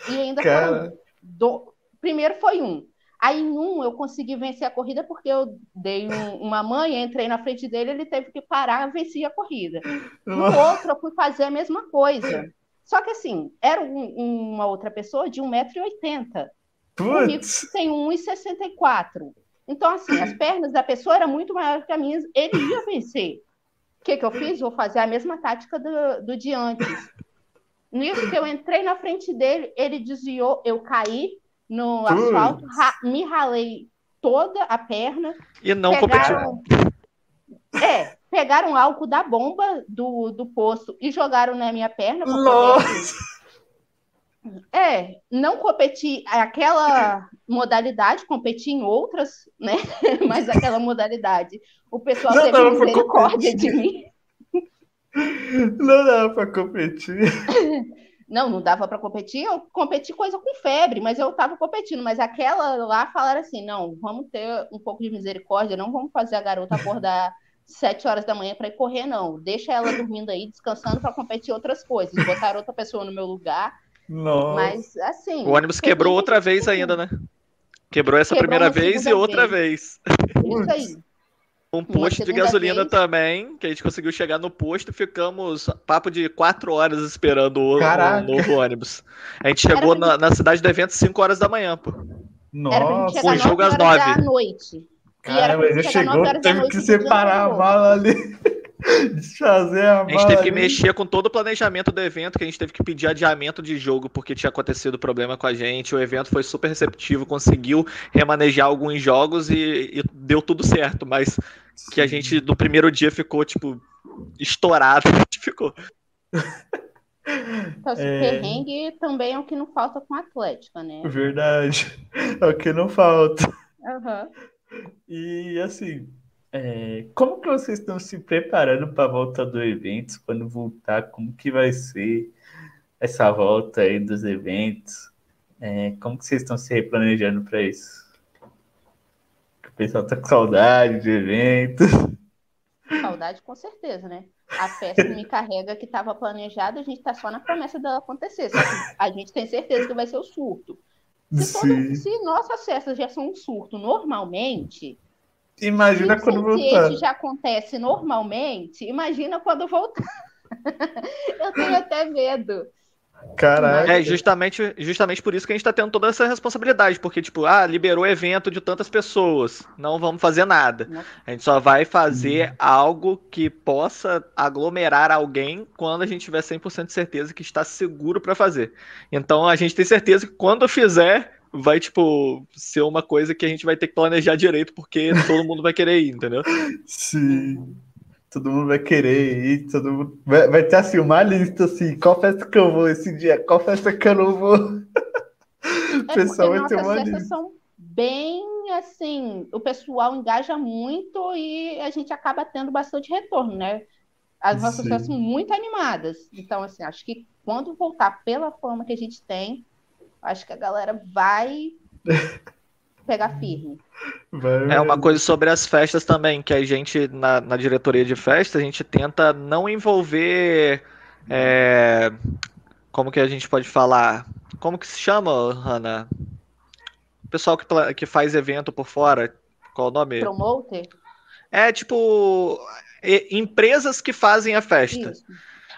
E ainda Cara... do... primeiro foi um. Aí em um eu consegui vencer a corrida porque eu dei um, uma manha, entrei na frente dele, ele teve que parar, venci a corrida. No outro eu fui fazer a mesma coisa. Só que assim, era um, uma outra pessoa de 1,80m. O Rico tem 1,64m. Então, assim, as pernas da pessoa eram muito maiores que as minhas, ele ia vencer. O que, que eu fiz? Vou fazer a mesma tática do, do de antes. Nisso que eu entrei na frente dele, ele desviou, eu caí no asfalto, ra me ralei toda a perna. E não pegaram, competiu. É, pegaram álcool da bomba do, do poço e jogaram na minha perna. Nossa! É, não competir aquela modalidade, competir em outras, né? Mas aquela modalidade. O pessoal não teve misericórdia de mim. Não dava para competir. Não, não dava para competir. Eu competi coisa com febre, mas eu estava competindo. Mas aquela lá falaram assim: não, vamos ter um pouco de misericórdia, não vamos fazer a garota acordar sete horas da manhã para ir correr, não. Deixa ela dormindo aí, descansando para competir outras coisas. Botar outra pessoa no meu lugar nossa. Mas, assim. O ônibus quebrou outra vez ainda, né? Quebrou essa quebrou primeira vez e outra vez. vez. Isso aí. Um posto de gasolina vez. também, que a gente conseguiu chegar no posto, ficamos papo de quatro horas esperando o, o novo ônibus. A gente chegou na, na, cidade do evento 5 horas da manhã, pô. Nossa, o jogo às 9. Da noite. Caramba, ele chegou, teve que separar a mala ali. Desfazer a, a gente teve que mexer com todo o planejamento do evento, que a gente teve que pedir adiamento de jogo porque tinha acontecido problema com a gente. O evento foi super receptivo, conseguiu remanejar alguns jogos e, e deu tudo certo, mas Sim. que a gente no primeiro dia ficou, tipo, estourado. ficou. Então, esse é... perrengue também é o que não falta com a Atlética, né? Verdade. É o que não falta. Uhum. E assim, é, como que vocês estão se preparando para a volta do evento? Quando voltar, como que vai ser essa volta aí dos eventos? É, como que vocês estão se replanejando para isso? O pessoal tá com saudade de evento. Saudade com certeza, né? A festa me carrega que estava planejada, a gente está só na promessa dela acontecer. a gente tem certeza que vai ser o surto. Se, todo, se nossas festas já são um surto normalmente, Imagina quando voltar. Se já acontece normalmente, imagina quando voltar. eu tenho até medo. Caraca. É justamente, justamente por isso que a gente tá tendo toda essa responsabilidade, porque, tipo, ah, liberou evento de tantas pessoas, não vamos fazer nada. A gente só vai fazer hum. algo que possa aglomerar alguém quando a gente tiver 100% de certeza que está seguro para fazer. Então a gente tem certeza que quando fizer, vai, tipo, ser uma coisa que a gente vai ter que planejar direito, porque todo mundo vai querer ir, entendeu? Sim. Todo mundo vai querer ir, todo mundo... vai, vai ter assim uma lista assim, qual festa que eu vou esse dia, qual festa que eu não vou. É o pessoal vai ter uma lista. São bem assim, o pessoal engaja muito e a gente acaba tendo bastante retorno, né? As nossas festas são muito animadas. Então, assim, acho que quando voltar pela forma que a gente tem, Acho que a galera vai pegar firme. É uma coisa sobre as festas também, que a gente, na, na diretoria de festa, a gente tenta não envolver. É, como que a gente pode falar? Como que se chama, Hanna? O pessoal que, que faz evento por fora. Qual o nome? Promoter? É tipo empresas que fazem a festa. Isso.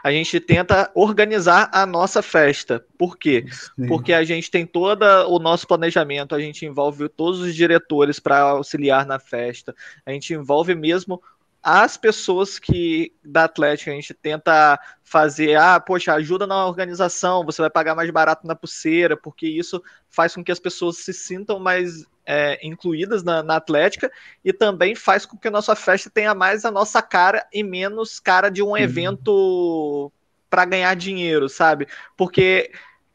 A gente tenta organizar a nossa festa. Por quê? Sim. Porque a gente tem todo o nosso planejamento, a gente envolve todos os diretores para auxiliar na festa, a gente envolve mesmo as pessoas que da Atlética a gente tenta fazer, ah, poxa, ajuda na organização, você vai pagar mais barato na pulseira, porque isso faz com que as pessoas se sintam mais é, incluídas na, na, Atlética e também faz com que a nossa festa tenha mais a nossa cara e menos cara de um uhum. evento para ganhar dinheiro, sabe? Porque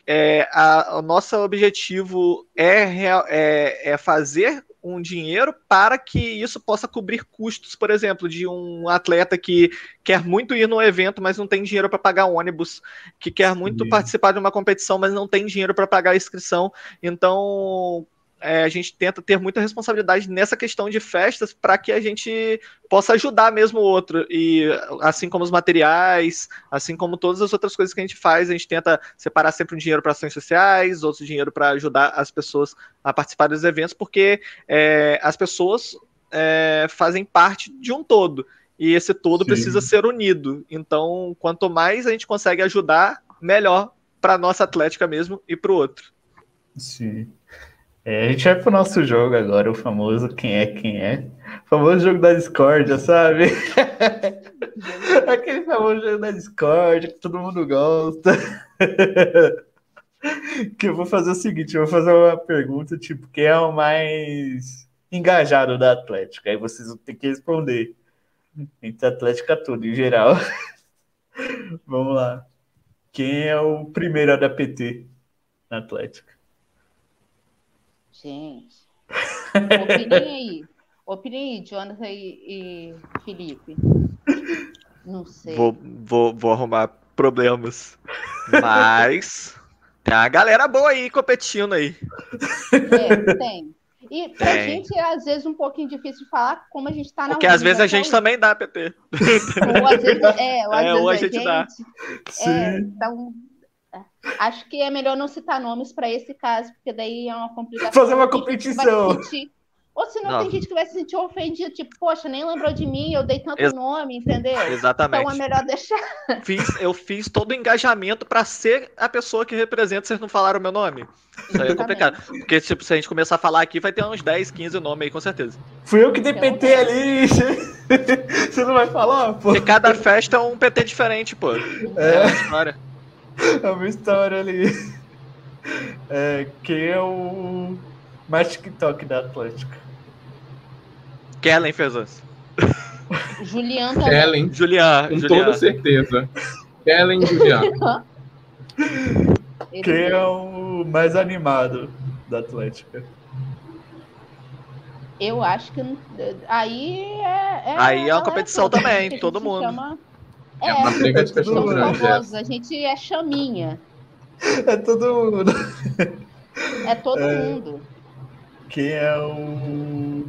é, a, o nosso objetivo é, é, é fazer um dinheiro para que isso possa cobrir custos, por exemplo, de um atleta que quer muito ir no evento, mas não tem dinheiro para pagar ônibus, que quer muito Sim. participar de uma competição, mas não tem dinheiro para pagar a inscrição. Então, é, a gente tenta ter muita responsabilidade nessa questão de festas para que a gente possa ajudar mesmo o outro. E assim como os materiais, assim como todas as outras coisas que a gente faz, a gente tenta separar sempre um dinheiro para ações sociais, outro dinheiro para ajudar as pessoas a participar dos eventos, porque é, as pessoas é, fazem parte de um todo. E esse todo Sim. precisa ser unido. Então, quanto mais a gente consegue ajudar, melhor para nossa atlética mesmo e para o outro. Sim. É, a gente vai pro nosso jogo agora, o famoso Quem é Quem é. O famoso jogo da discórdia, sabe? Aquele famoso jogo da discórdia que todo mundo gosta. que eu vou fazer o seguinte, eu vou fazer uma pergunta, tipo, quem é o mais engajado da Atlética? Aí vocês vão ter que responder. Entre Atlética tudo, em geral. Vamos lá. Quem é o primeiro da PT na Atlética? Gente. Opinem aí. Opinem aí, Jonathan e, e Felipe. Não sei. Vou, vou, vou arrumar problemas. Mas tem a galera boa aí competindo aí. É, tem. E pra tem. gente é às vezes um pouquinho difícil de falar como a gente tá na Porque às vezes a gente também dá, PT. Ou às vezes, é, ou às é, vezes ou a, gente, gente dá. É, então Acho que é melhor não citar nomes para esse caso, porque daí é uma complicação. Fazer uma competição. Ou senão não. tem gente que vai se sentir ofendido, tipo, poxa, nem lembrou de mim, eu dei tanto Ex nome, entendeu? Exatamente. Então é melhor deixar. Fiz, eu fiz todo o engajamento para ser a pessoa que representa, vocês não falaram o meu nome. Isso aí é complicado. Porque tipo, se a gente começar a falar aqui, vai ter uns 10, 15 nomes aí, com certeza. Fui eu que dei PT ali. Você não vai falar, pô? Porque cada festa é um PT diferente, pô. É, é uma história. É uma história ali. É, quem é o mais TikTok da Atlântica? Kellen fez isso. Julian também. Kellen. Julian. Com Julian. toda certeza. Kellen e Julian. Quem é o mais animado da Atlética? Eu acho que aí é. é aí é uma competição também, todo mundo. Chama... É, é uma briga de cachorro grande. A gente é chaminha. É todo mundo. É todo é... mundo. Quem é o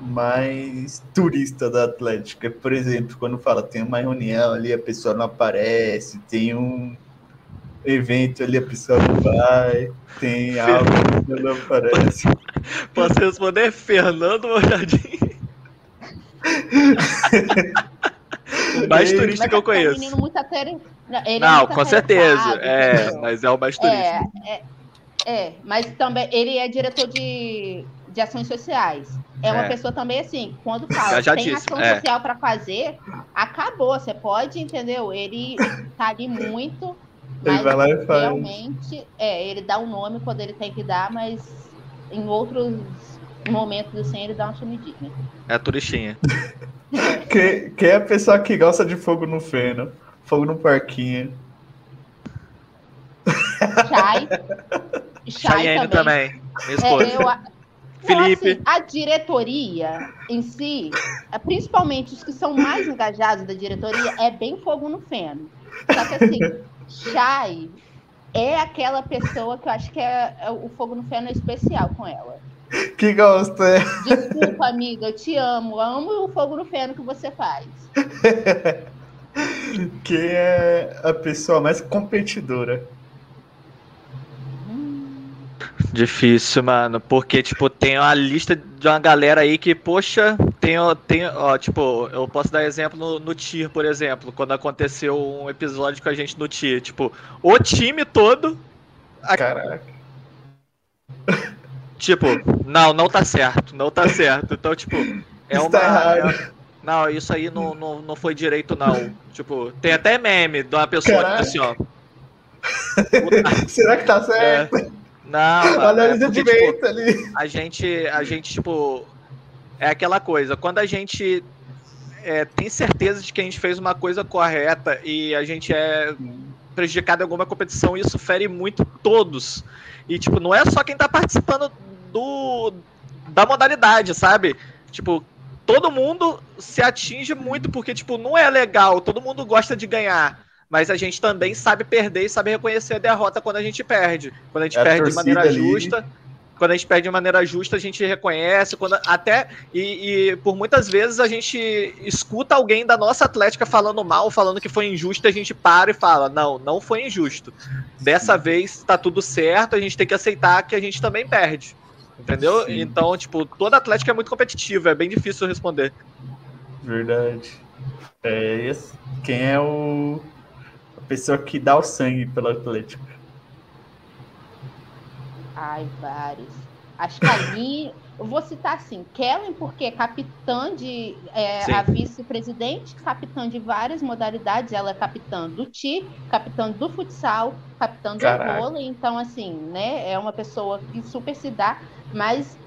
mais turista da Atlética? Por exemplo, quando fala tem uma reunião ali, a pessoa não aparece, tem um evento ali, a pessoa não vai, tem algo que não aparece. Posso responder Fernando Mojadinho? o mais turista que eu conheço. É menino muito ater... ele não, é com certeza. É, mas é o mais turista. É, é, é, mas também ele é diretor de, de ações sociais. É uma é. pessoa também assim, quando fala já tem disse, ação é. social para fazer, acabou. Você pode, entendeu? Ele tá ali muito. Mas ele vai lá e faz. realmente, é, ele dá o um nome quando ele tem que dar, mas em outros momentos assim ele dá uma sumidinha. É a turistinha. Quem, quem é a pessoa que gosta de fogo no feno? Fogo no parquinho. Chay. Chay também. também. Minha esposa. É, eu, Felipe. Então, assim, a diretoria em si, é, principalmente os que são mais engajados da diretoria, é bem fogo no feno. Só que assim, Chay é aquela pessoa que eu acho que é, é o fogo no feno é especial com ela. Que gosta, é. Desculpa, amiga, eu te amo. amo o fogo no feno que você faz. Quem é a pessoa mais competidora? Difícil, mano, porque, tipo, tem uma lista de uma galera aí que, poxa, tem, tem ó, tipo, eu posso dar exemplo no, no TIR, por exemplo, quando aconteceu um episódio com a gente no TIR, tipo, o time todo... A... Caraca. Tipo, não, não tá certo, não tá certo, então, tipo, é uma... Tá é, não, isso aí não, não, não foi direito, não. Tipo, tem até meme de uma pessoa que assim, ó... Será que tá certo? É. Não, Analisa é porque, de tipo, ali. A gente, a gente, tipo, é aquela coisa, quando a gente é, tem certeza de que a gente fez uma coisa correta e a gente é prejudicado em alguma competição, isso fere muito todos. E, tipo, não é só quem tá participando do, da modalidade, sabe? Tipo, todo mundo se atinge muito porque, tipo, não é legal, todo mundo gosta de ganhar mas a gente também sabe perder e sabe reconhecer a derrota quando a gente perde. Quando a gente é perde a de maneira ali. justa, quando a gente perde de maneira justa, a gente reconhece, quando até e, e, por muitas vezes a gente escuta alguém da nossa Atlética falando mal, falando que foi injusto, a gente para e fala: "Não, não foi injusto. Dessa Sim. vez tá tudo certo, a gente tem que aceitar que a gente também perde". Entendeu? Sim. Então, tipo, toda Atlética é muito competitiva, é bem difícil responder. Verdade. É esse. Quem é o pessoa que dá o sangue pelo Atlético? Ai, vários. Acho que ali, eu vou citar assim, Kellen, porque é capitã de. É, a vice-presidente, capitã de várias modalidades. Ela é capitã do TI, capitã do futsal, capitã do vôlei. Então, assim, né? É uma pessoa que super se dá. Mas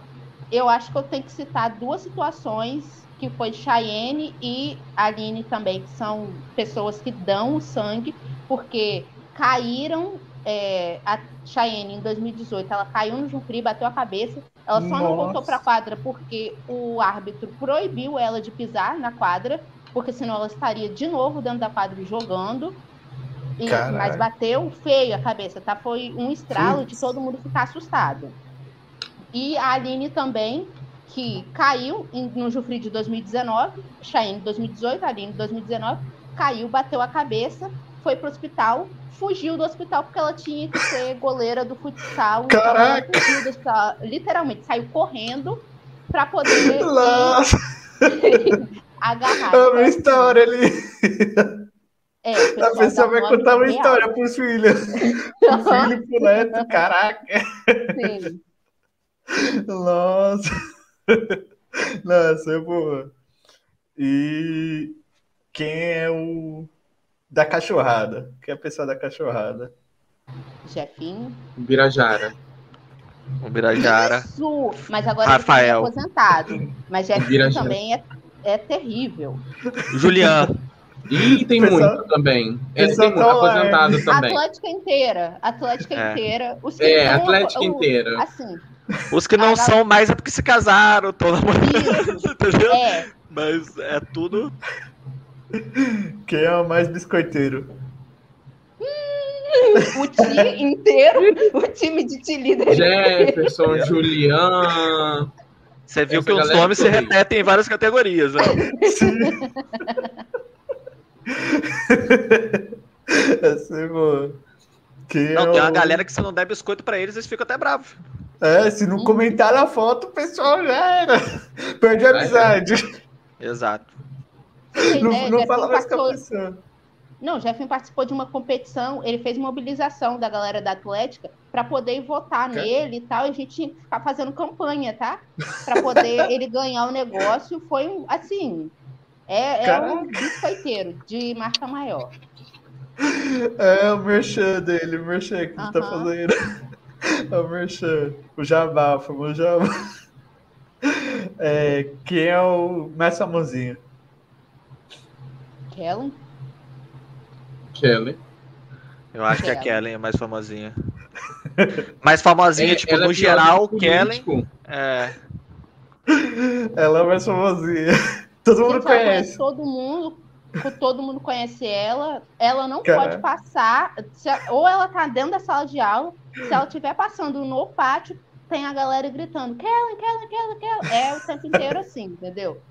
eu acho que eu tenho que citar duas situações que foi Cheyenne e Aline também, que são pessoas que dão o sangue, porque caíram. É, a Cheyenne, em 2018, ela caiu no Junfri, bateu a cabeça. Ela só Nossa. não voltou para a quadra porque o árbitro proibiu ela de pisar na quadra, porque senão ela estaria de novo dentro da quadra jogando. E, mas bateu feio a cabeça, tá? Foi um estralo Putz. de todo mundo ficar assustado. E a Aline também, que caiu no Jufri de 2019, Cheyenne 2018, Aline 2019, caiu, bateu a cabeça foi pro hospital, fugiu do hospital porque ela tinha que ser goleira do futsal. Então Caraca! Então fugiu do hospital, literalmente, saiu correndo para poder agarrar. É uma história ali. É, a pessoa vai contar uma real. história para os filhos. o filho pro neto, caraca. Sim. Nossa. Nossa, é boa. E quem é o da cachorrada. Quem é a pessoa da cachorrada? Jefinho. Birajara. O Birajara. Isso! Mas agora Rafael. ele tá aposentado. Mas Jefinho também é, é terrível. Julian. Ih, tem muito também. Ele tem muito aposentado é. também. Atlética inteira. Atlética é. inteira. Os que é, estão, Atlética o, inteira. Assim. Os que não a... são mais é porque se casaram, toda entendeu? É. Mas é tudo quem é o mais biscoiteiro? o time inteiro, o time de time líder. Jefferson, Julian. Você viu que os nomes se repetem em várias categorias, né? Sim. Essa é. Quem não, é tem uma galera que se não der biscoito pra eles, eles ficam até bravos. É, se não comentar na foto, o pessoal já era. Perde a amizade. Exato. Não, ideia, não fala mais com a pessoa. Não, Jeff participou de uma competição, ele fez mobilização da galera da Atlética para poder votar nele e tal. E a gente tinha que ficar fazendo campanha, tá? Para poder ele ganhar o negócio. Foi um, assim, é, é um biscoiteiro de marca maior. É o merchan dele, o merchan que uh -huh. tá fazendo. É o merchan, o jabá, o famoso jabá. É, quem é o mais famosinho? Kellen? Kellen. Eu acho que a Kellen é mais famosinha. mais famosinha, é, tipo, no é geral, Kellen. É. Ela é mais famosinha. Todo mundo conhece. conhece. Todo mundo, todo mundo conhece ela. Ela não pode passar. Se, ou ela tá dentro da sala de aula. Se ela estiver passando no pátio, tem a galera gritando: Kellen, Kellen, Kellen, Kellen. É o tempo inteiro assim, entendeu?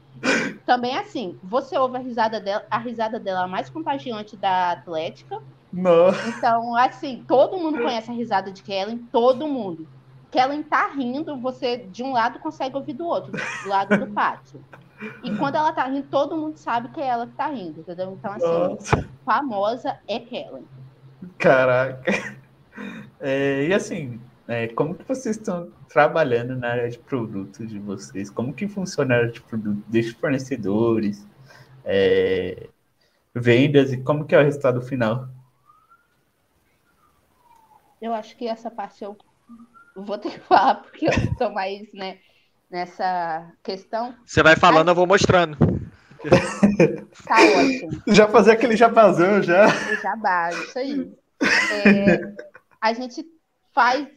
Também assim, você ouve a risada dela, a risada dela é mais contagiante da Atlética. Não. Então, assim, todo mundo conhece a risada de Kellen, todo mundo. Kellen tá rindo, você de um lado consegue ouvir do outro, do lado do pátio. E quando ela tá rindo, todo mundo sabe que é ela que tá rindo, entendeu? Então, assim, Nossa. famosa é Kellen. Caraca. É, e assim, é, como que vocês estão trabalhando na área de produtos de vocês? Como que funciona a área de produto, desde fornecedores, é, vendas e como que é o resultado final? Eu acho que essa parte eu vou ter que falar porque eu estou mais né, nessa questão. Você vai falando, Mas... eu vou mostrando. Tá ótimo. Já fazer aquele jabazão já. O jabá, isso aí. É, a gente faz.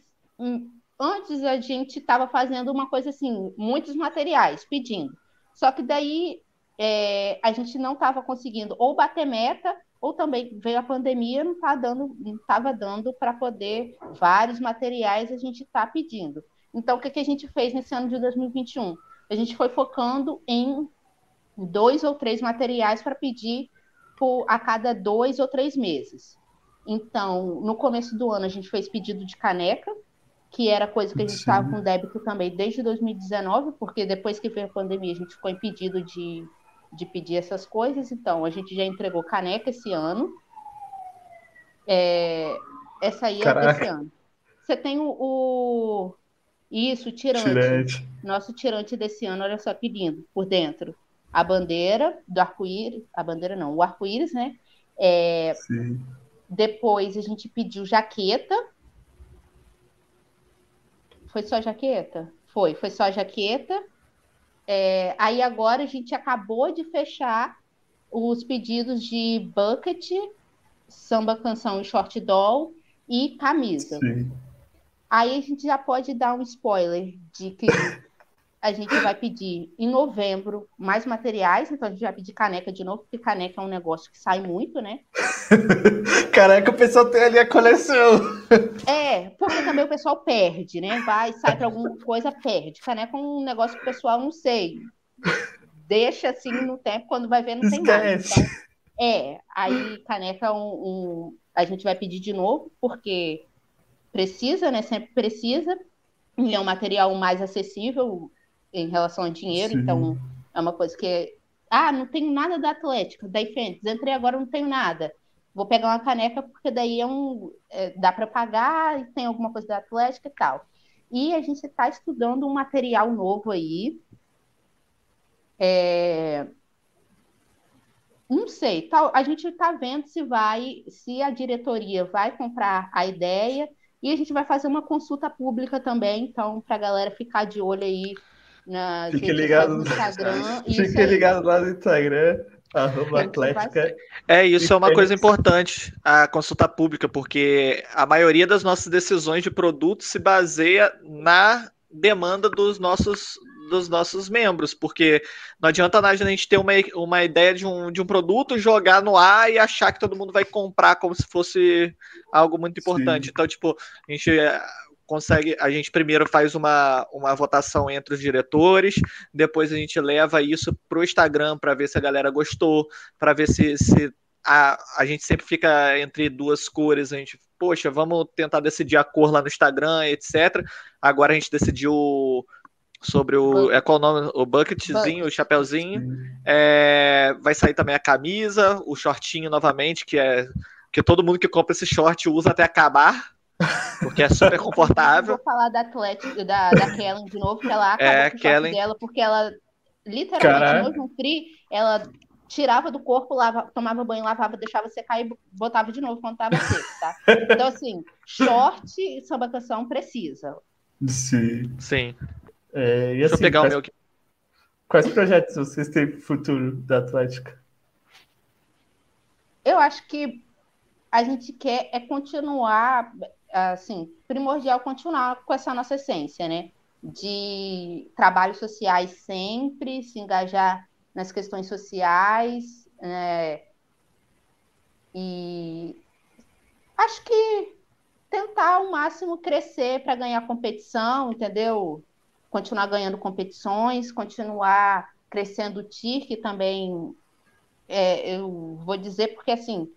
Antes a gente estava fazendo uma coisa assim, muitos materiais pedindo. Só que daí é, a gente não estava conseguindo ou bater meta, ou também veio a pandemia, não tá dando, estava dando para poder vários materiais a gente está pedindo. Então, o que, que a gente fez nesse ano de 2021? A gente foi focando em dois ou três materiais para pedir por, a cada dois ou três meses. Então, no começo do ano, a gente fez pedido de caneca, que era coisa que a gente estava com débito também desde 2019, porque depois que veio a pandemia, a gente ficou impedido de, de pedir essas coisas. Então, a gente já entregou caneca esse ano. É, essa aí é desse ano. Você tem o, o isso, tirante. tirante. Nosso tirante desse ano, olha só que lindo, por dentro. A bandeira do arco-íris, a bandeira não, o arco-íris, né? É, Sim. Depois a gente pediu jaqueta. Foi só jaqueta? Foi, foi só jaqueta. É, aí agora a gente acabou de fechar os pedidos de bucket, samba canção e short doll e camisa. Sim. Aí a gente já pode dar um spoiler de que a gente vai pedir em novembro mais materiais, então a gente vai pedir caneca de novo, porque caneca é um negócio que sai muito, né? Caneca, o pessoal tem ali a coleção. É, porque também o pessoal perde, né? Vai, sai para alguma coisa, perde. Caneca é um negócio que o pessoal não sei. Deixa assim no tempo, quando vai ver, não Esquece. tem mais. Então, é, aí caneca é um, um, a gente vai pedir de novo, porque precisa, né? Sempre precisa. E é um material mais acessível em relação a dinheiro, Sim. então é uma coisa que. Ah, não tenho nada da Atlética, da Ifentes, entrei agora, não tenho nada. Vou pegar uma caneca, porque daí é um, é, dá para pagar e tem alguma coisa da Atlética e tal. E a gente está estudando um material novo aí. É... Não sei, tá, a gente está vendo se vai, se a diretoria vai comprar a ideia e a gente vai fazer uma consulta pública também, então, para a galera ficar de olho aí na Fique ligado no Instagram. Fique ligado lá no Instagram. Arroba Atlética. É, isso é uma coisa importante, a consulta pública, porque a maioria das nossas decisões de produto se baseia na demanda dos nossos dos nossos membros, porque não adianta nada a gente ter uma, uma ideia de um, de um produto, jogar no ar e achar que todo mundo vai comprar como se fosse algo muito importante. Sim. Então, tipo, a gente consegue, a gente primeiro faz uma, uma votação entre os diretores, depois a gente leva isso para o Instagram para ver se a galera gostou, para ver se, se a, a gente sempre fica entre duas cores, a gente, poxa, vamos tentar decidir a cor lá no Instagram, etc. Agora a gente decidiu sobre o. É qual o nome? O bucketzinho, o chapéuzinho. É, vai sair também a camisa, o shortinho novamente, que é. Que todo mundo que compra esse short usa até acabar. Porque é super confortável. Vou falar da Atlética, da, da Kellen de novo, que ela acabou é, com Kellen... dela, porque ela literalmente Caraca. no free, ela tirava do corpo, lava, tomava banho, lavava, deixava secar e botava de novo quando tava seco, tá? Então, assim, short e samba canção precisa. Sim. Sim. É, e Deixa assim, eu pegar quais, o meu aqui. Quais projetos vocês têm pro futuro da Atlética? Eu acho que a gente quer é continuar assim, primordial continuar com essa nossa essência, né? De trabalhos sociais sempre, se engajar nas questões sociais, né? E acho que tentar ao máximo crescer para ganhar competição, entendeu? Continuar ganhando competições, continuar crescendo o TIR, que também é, eu vou dizer porque assim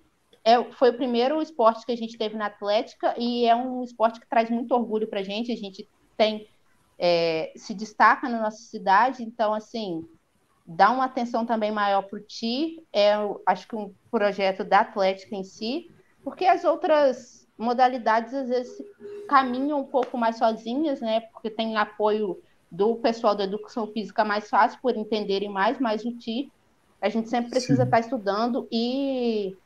é, foi o primeiro esporte que a gente teve na Atlética e é um esporte que traz muito orgulho para a gente. A gente tem é, se destaca na nossa cidade, então, assim, dá uma atenção também maior para o TI, é, acho que um projeto da Atlética em si, porque as outras modalidades, às vezes, caminham um pouco mais sozinhas, né, porque tem apoio do pessoal da educação física mais fácil, por entenderem mais, mas o TI, a gente sempre precisa Sim. estar estudando e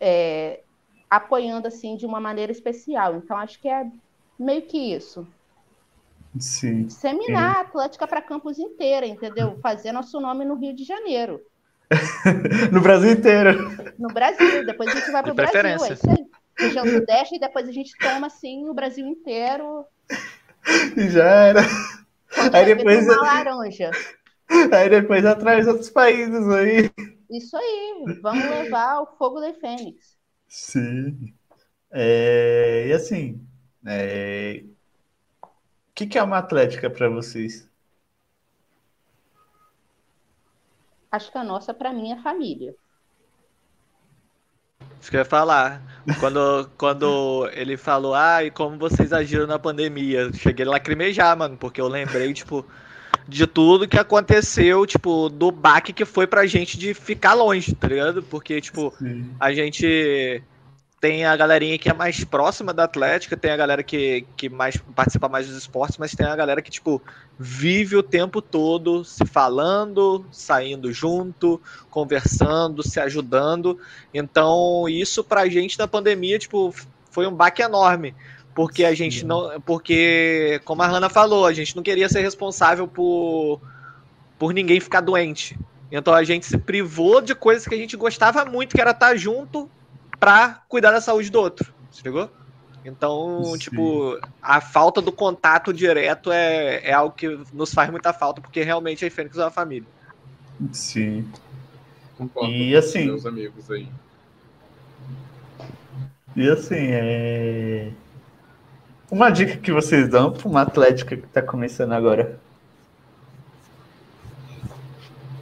é, apoiando, assim, de uma maneira especial. Então, acho que é meio que isso. Sim. Disseminar a Atlética para campus inteira, entendeu? Fazer nosso nome no Rio de Janeiro. no Brasil inteiro. No Brasil, depois a gente vai para o Brasil. É isso aí. Região Sudeste e depois a gente toma assim o Brasil inteiro. E já era. aí depois. Uma laranja. Aí depois atrás outros países aí. Isso aí, vamos levar o fogo da Fênix. Sim. É, e assim, é, que, que é uma atlética para vocês? Acho que a nossa, para mim, é família. Isso que eu ia falar. Quando, quando ele falou, ah, e como vocês agiram na pandemia? Cheguei a lacrimejar, mano, porque eu lembrei, tipo, de tudo que aconteceu, tipo, do baque que foi pra gente de ficar longe, tá ligado? Porque, tipo, Sim. a gente tem a galerinha que é mais próxima da Atlética, tem a galera que, que mais participa mais dos esportes, mas tem a galera que, tipo, vive o tempo todo se falando, saindo junto, conversando, se ajudando. Então, isso pra gente na pandemia, tipo, foi um baque enorme. Porque a gente não. Porque, como a Hanna falou, a gente não queria ser responsável por, por ninguém ficar doente. Então a gente se privou de coisas que a gente gostava muito, que era estar junto para cuidar da saúde do outro. Chegou? Então, Sim. tipo, a falta do contato direto é, é algo que nos faz muita falta, porque realmente a Fênix é uma família. Sim. Concordo e assim, meus amigos aí. E assim, é... uma dica que vocês dão para uma atlética que está começando agora?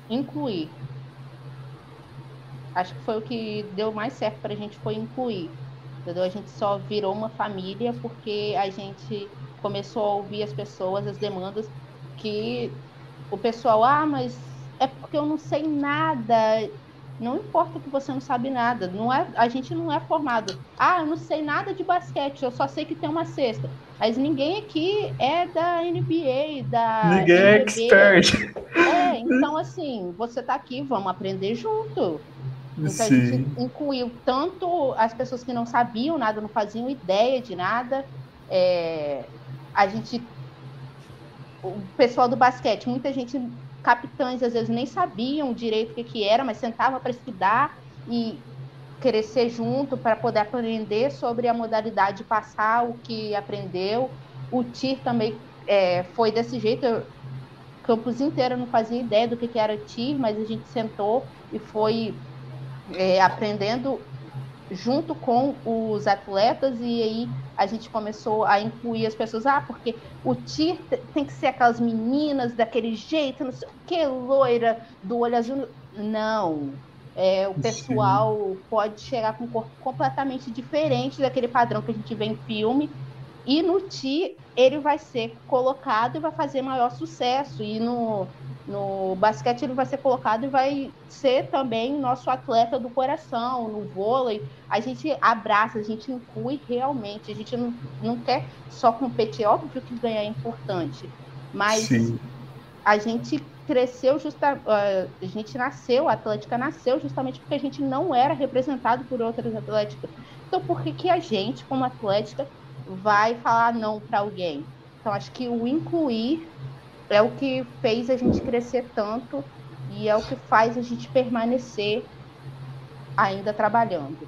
Incluir acho que foi o que deu mais certo para a gente foi incluir. Entendeu? A gente só virou uma família porque a gente começou a ouvir as pessoas, as demandas que o pessoal, ah, mas é porque eu não sei nada. Não importa que você não sabe nada, não é, a gente não é formado. Ah, eu não sei nada de basquete, eu só sei que tem uma cesta. Mas ninguém aqui é da NBA, da Ninguém é expert. É, então assim, você tá aqui, vamos aprender junto. Então Sim. a gente incluiu tanto as pessoas que não sabiam nada, não faziam ideia de nada. É, a gente. O pessoal do basquete, muita gente, capitães, às vezes nem sabiam direito o que, que era, mas sentava para estudar e crescer junto para poder aprender sobre a modalidade, passar o que aprendeu. O TIR também é, foi desse jeito. Eu, campus inteiro não fazia ideia do que, que era TIR, mas a gente sentou e foi é, aprendendo junto com os atletas e aí a gente começou a incluir as pessoas, ah, porque o TIR tem que ser aquelas meninas daquele jeito, não sei o que, loira, do olho azul. Não. É, o pessoal Sim. pode chegar com um corpo completamente diferente daquele padrão que a gente vê em filme. E no TI ele vai ser colocado e vai fazer maior sucesso. E no, no basquete ele vai ser colocado e vai ser também nosso atleta do coração, no vôlei. A gente abraça, a gente inclui realmente. A gente não, não quer só competir, óbvio que ganhar é importante, mas Sim. a gente cresceu justa, uh, a gente nasceu, a Atlética nasceu justamente porque a gente não era representado por outras atléticas. Então por que, que a gente, como Atlética, vai falar não para alguém? Então acho que o incluir é o que fez a gente crescer tanto e é o que faz a gente permanecer ainda trabalhando.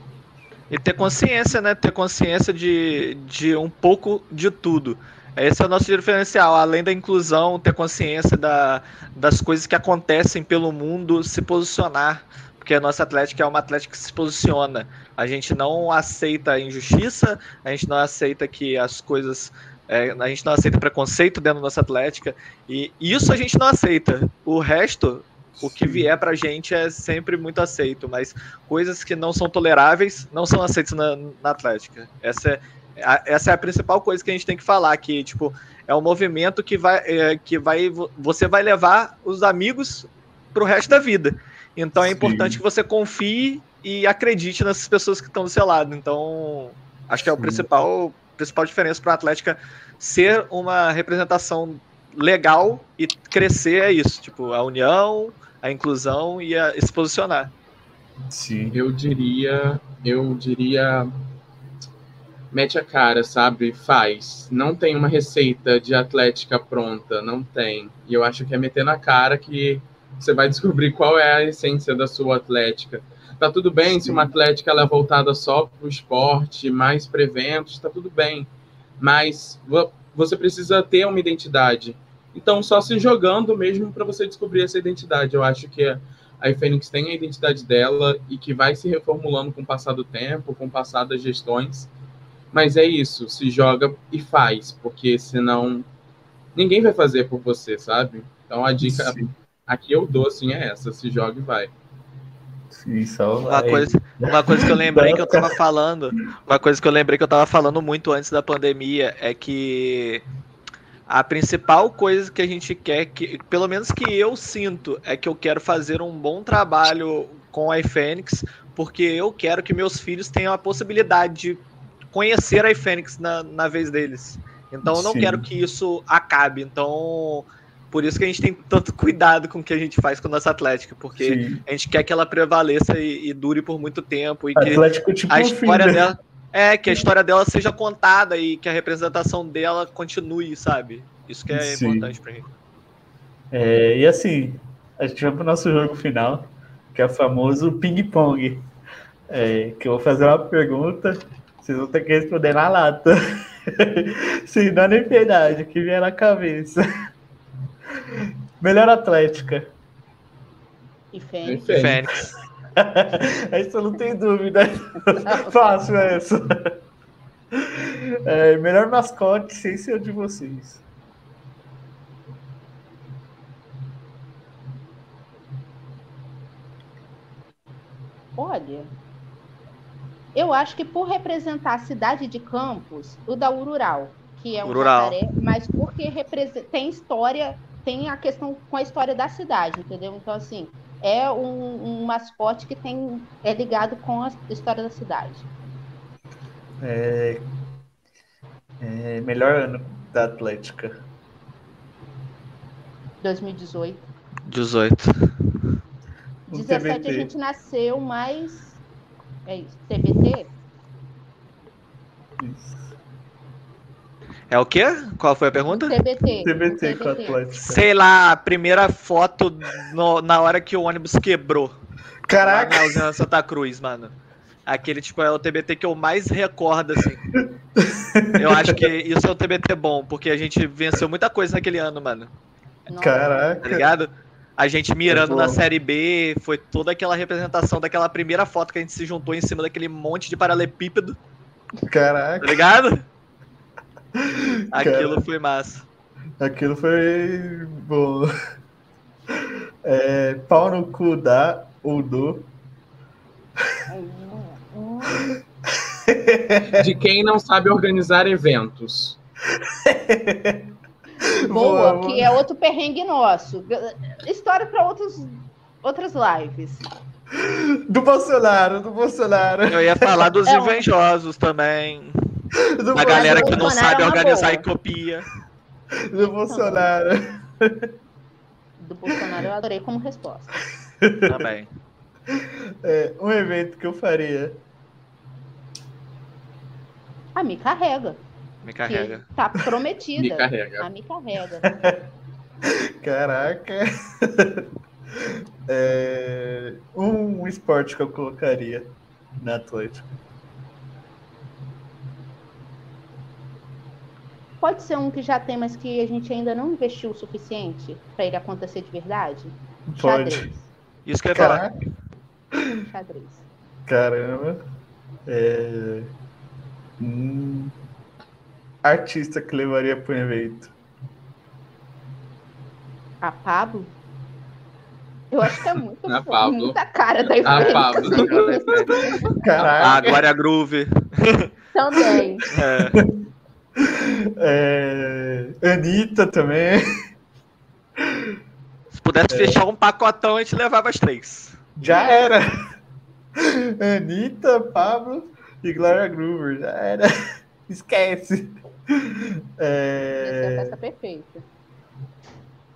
E ter consciência, né? Ter consciência de, de um pouco de tudo. Esse é o nosso diferencial, além da inclusão, ter consciência da, das coisas que acontecem pelo mundo, se posicionar, porque a nossa Atlética é uma Atlética que se posiciona. A gente não aceita injustiça, a gente não aceita que as coisas é, a gente não aceita preconceito dentro da nossa atlética. E isso a gente não aceita. O resto, o que vier pra gente é sempre muito aceito. Mas coisas que não são toleráveis não são aceitas na, na atlética. Essa é, Essa é a principal coisa que a gente tem que falar, que, tipo, é um movimento que vai, é, que vai você vai levar os amigos para o resto da vida. Então é Sim. importante que você confie e acredite nessas pessoas que estão do seu lado. Então, acho que é o principal, principal diferença para a Atlética ser uma representação legal e crescer é isso, tipo, a união, a inclusão e, a, se posicionar. Sim. Eu diria, eu diria mete a cara, sabe? Faz. Não tem uma receita de atlética pronta, não tem. E eu acho que é meter na cara que você vai descobrir qual é a essência da sua atlética. Tá tudo bem se uma atlética ela é voltada só para o esporte, mais para eventos, tá tudo bem. Mas você precisa ter uma identidade. Então, só se jogando mesmo para você descobrir essa identidade. Eu acho que a Fênix tem a identidade dela e que vai se reformulando com o passar do tempo, com o passar das gestões. Mas é isso, se joga e faz, porque senão ninguém vai fazer por você, sabe? Então a dica Sim. Aqui eu dou assim é essa, se joga e vai. Sim, só uma coisa, uma coisa que eu lembrei que eu tava falando, uma coisa que eu lembrei que eu tava falando muito antes da pandemia é que a principal coisa que a gente quer, que, pelo menos que eu sinto, é que eu quero fazer um bom trabalho com a iFênix, porque eu quero que meus filhos tenham a possibilidade de conhecer a iFênix na, na vez deles. Então eu não Sim. quero que isso acabe. Então, por isso que a gente tem tanto cuidado com o que a gente faz com a nossa Atlética, porque Sim. a gente quer que ela prevaleça e, e dure por muito tempo. E que Atlético, tipo a história dela. É, que a história dela seja contada e que a representação dela continue, sabe? Isso que é Sim. importante pra gente. É, e assim, a gente vai pro nosso jogo final, que é o famoso ping-pong. É, que eu vou fazer uma pergunta vocês vão ter que responder na lata. Sem dar nem piedade, que vier na cabeça. Melhor Atlética. E Fênix. E Fênix. essa não tem dúvida. Fácil essa. É, melhor mascote sem ser de vocês. Olha, eu acho que por representar a cidade de Campos, o da Urural, que é um Rural. jacaré, mas porque tem história, tem a questão com a história da cidade, entendeu? Então, assim, é um, um mascote que tem, é ligado com a história da cidade. É, é melhor ano da Atlética. 2018. 18. 17 a gente nasceu, mas é isso. TBT? Isso. É o quê? Qual foi a pergunta? TBT. TBT, com Atlético. Sei lá, a primeira foto no, na hora que o ônibus quebrou. Caraca! Na Santa Cruz, mano. Aquele, tipo, é o TBT que eu mais recordo, assim. eu acho que isso é o TBT bom, porque a gente venceu muita coisa naquele ano, mano. Caraca! Tá ligado? A gente mirando na Série B, foi toda aquela representação daquela primeira foto que a gente se juntou em cima daquele monte de paralelepípedo. Caraca. Tá ligado? Aquilo Cara, foi massa. Aquilo foi bom. É, pau no cu da ou do. De quem não sabe organizar eventos. Boa, boa, que é outro perrengue nosso. História para outras lives. Do Bolsonaro, do Bolsonaro. Eu ia falar dos é invejosos também. Do da galera que não sabe é organizar e copia. Do Bolsonaro. Do Bolsonaro eu adorei como resposta. Também. É, um evento que eu faria. Ah, me carrega. Me carrega. tá prometida. me carrega. A me carrega. Caraca. É, um esporte que eu colocaria na Atlético. Pode ser um que já tem, mas que a gente ainda não investiu o suficiente para ele acontecer de verdade? Pode. Xadrez. Isso que eu ia falar. Xadrez. Caramba. É... Hum artista que levaria para o evento? A Pablo? Eu acho que é muito a Pablo. muita cara da A Pablo. Caraca. A Glória Groove. Também. É. é... Anitta também. Se pudesse é. fechar um pacotão, a gente levava as três. Já era. Anitta, Pablo e Gloria Groover. Já era. Esquece. É... Essa é a festa perfeita.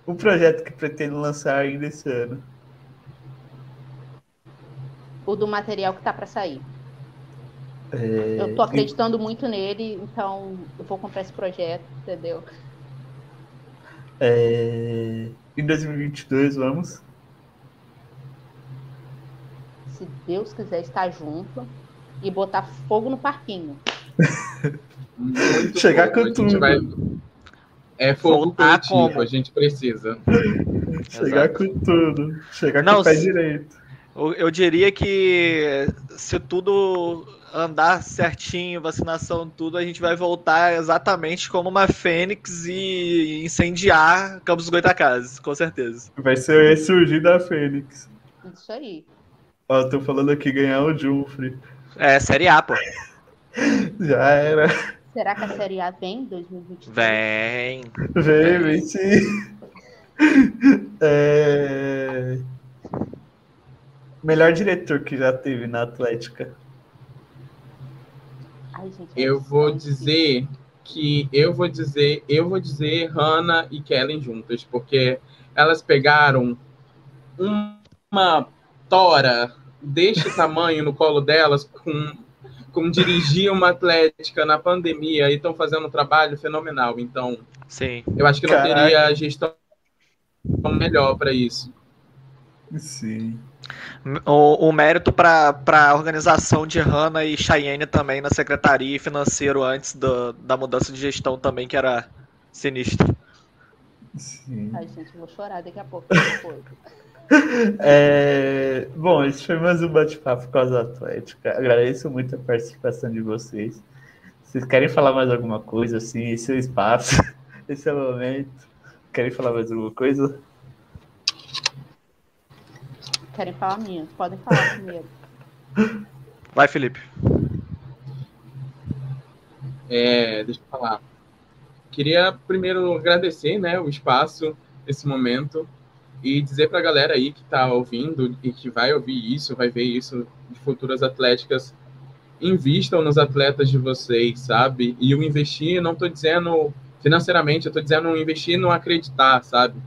Um projeto que pretendo lançar ainda esse ano. O do material que tá para sair. É... Eu tô acreditando muito nele, então eu vou comprar esse projeto, entendeu? É... Em 2022, vamos? Se Deus quiser estar junto e botar fogo no parquinho. Chegar com tudo. Vai... É fogo coletivo, a gente precisa. Chegar Exato. com tudo. Chegar Não, com o pé direito. Eu diria que se tudo andar certinho, vacinação, tudo, a gente vai voltar exatamente como uma fênix e incendiar Campos Goitacazes, com certeza. Vai ser ressurgir da fênix. Isso aí. Ó, tô falando aqui ganhar o Jumfrey. É, Série A, pô. Já era. Será que a Série A vem em 2022? Vem. Vem, vem sim. É... Melhor diretor que já teve na Atlética. Ai, gente, eu vou dizer que eu vou dizer, eu vou dizer Hannah e Kellen juntas, porque elas pegaram uma tora deste tamanho no colo delas com como dirigir uma atlética na pandemia e estão fazendo um trabalho fenomenal. Então, Sim. eu acho que não Caraca. teria gestão melhor para isso. Sim. O, o mérito para a organização de Hanna e Cheyenne também na secretaria e financeiro antes do, da mudança de gestão também, que era sinistro. Sim. Ai, gente, vou chorar daqui a pouco. é, bom, esse foi mais um bate-papo com as Atlética. Agradeço muito a participação de vocês. Vocês querem falar mais alguma coisa? Assim, esse é o espaço, esse é o momento. Querem falar mais alguma coisa? Querem falar minha? Podem falar primeiro. Vai, Felipe. É, deixa eu falar. Queria primeiro agradecer né, o espaço, esse momento, e dizer para a galera aí que está ouvindo e que vai ouvir isso, vai ver isso de futuras atléticas, invistam nos atletas de vocês, sabe? E o investir, não estou dizendo financeiramente, eu estou dizendo investir no acreditar, sabe?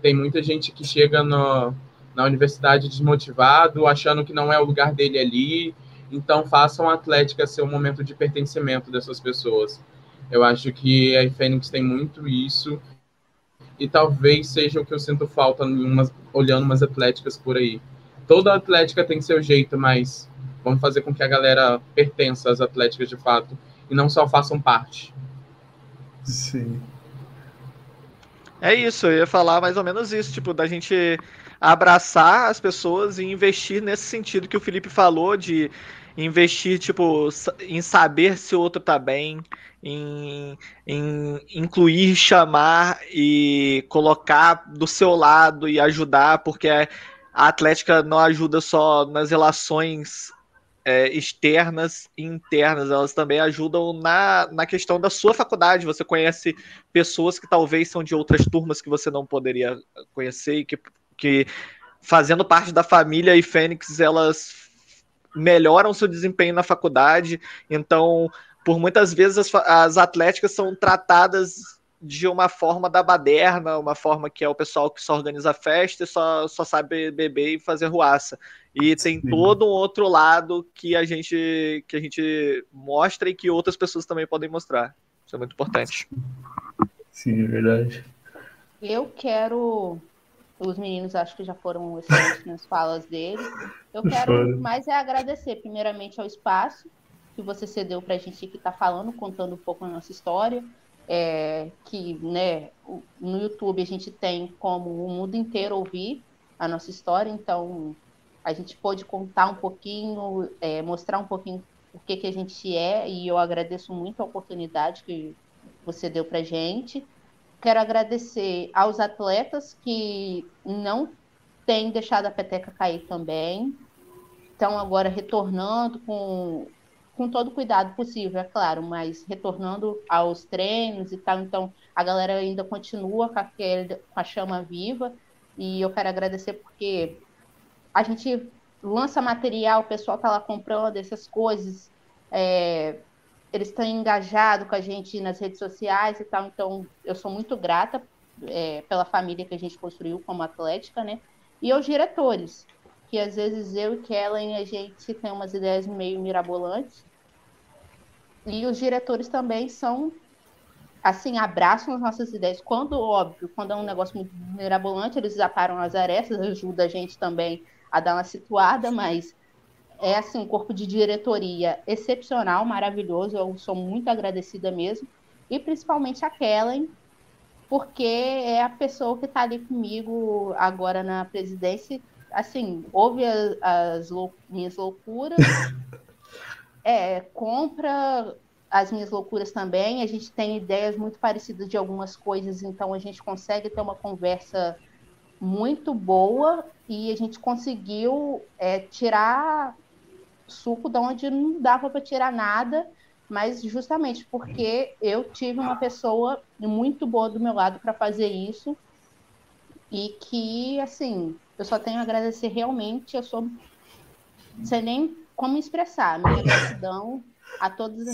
Tem muita gente que chega no, na universidade desmotivado, achando que não é o lugar dele ali. Então, façam a Atlética ser um momento de pertencimento dessas pessoas. Eu acho que a Fênix tem muito isso. E talvez seja o que eu sinto falta umas, olhando umas atléticas por aí. Toda atlética tem seu jeito, mas vamos fazer com que a galera pertença às atléticas de fato e não só façam parte. Sim. É isso, eu ia falar mais ou menos isso, tipo, da gente abraçar as pessoas e investir nesse sentido que o Felipe falou de investir tipo em saber se o outro tá bem, em, em incluir, chamar e colocar do seu lado e ajudar, porque a Atlética não ajuda só nas relações é, externas e internas, elas também ajudam na, na questão da sua faculdade. Você conhece pessoas que talvez são de outras turmas que você não poderia conhecer e que que fazendo parte da família e Fênix, elas melhoram seu desempenho na faculdade. Então, por muitas vezes as, as atléticas são tratadas de uma forma da baderna, uma forma que é o pessoal que só organiza festa e só, só sabe beber e fazer ruaça. E tem Sim. todo um outro lado que a gente que a gente mostra e que outras pessoas também podem mostrar. Isso é muito importante. Sim, é verdade. Eu quero os meninos acho que já foram excelentes nas falas deles. Eu quero mais é agradecer, primeiramente, ao espaço que você cedeu para a gente que está falando, contando um pouco a nossa história. É, que né, no YouTube a gente tem como o mundo inteiro ouvir a nossa história, então a gente pôde contar um pouquinho, é, mostrar um pouquinho o que, que a gente é, e eu agradeço muito a oportunidade que você deu para gente. Quero agradecer aos atletas que não têm deixado a peteca cair também. Estão agora retornando com com todo o cuidado possível, é claro, mas retornando aos treinos e tal, então a galera ainda continua com, aquele, com a chama viva, e eu quero agradecer porque a gente lança material, o pessoal está lá comprando essas coisas, é, eles estão engajados com a gente nas redes sociais e tal, então eu sou muito grata é, pela família que a gente construiu como Atlética, né? E aos diretores, que às vezes eu e Kellen a gente tem umas ideias meio mirabolantes. E os diretores também são assim, abraçam as nossas ideias. Quando, óbvio, quando é um negócio muito mirabolante, eles aparam as arestas, ajuda a gente também a dar uma situada, mas é assim, um corpo de diretoria excepcional, maravilhoso. Eu sou muito agradecida mesmo. E principalmente a Kellen, porque é a pessoa que está ali comigo agora na presidência assim, ouve as, as lou minhas loucuras, é, compra as minhas loucuras também. A gente tem ideias muito parecidas de algumas coisas, então a gente consegue ter uma conversa muito boa e a gente conseguiu é, tirar suco de onde não dava para tirar nada, mas justamente porque eu tive uma pessoa muito boa do meu lado para fazer isso e que, assim, eu só tenho a agradecer realmente, eu sou. Não sei nem como expressar minha gratidão a todas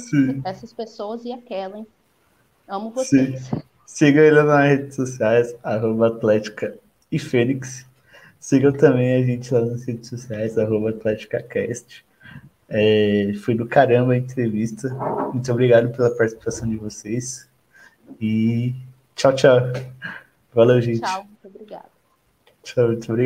essas pessoas e a Kellen. Amo vocês. Sim. Siga ele nas redes sociais, arroba Atlética e Fênix. Sigam também a gente lá nas redes sociais, arroba AtléticaCast. É, foi do caramba a entrevista. Muito obrigado pela participação de vocês. E tchau, tchau. Valeu, gente. Tchau, muito obrigado. Tchau, muito obrigado.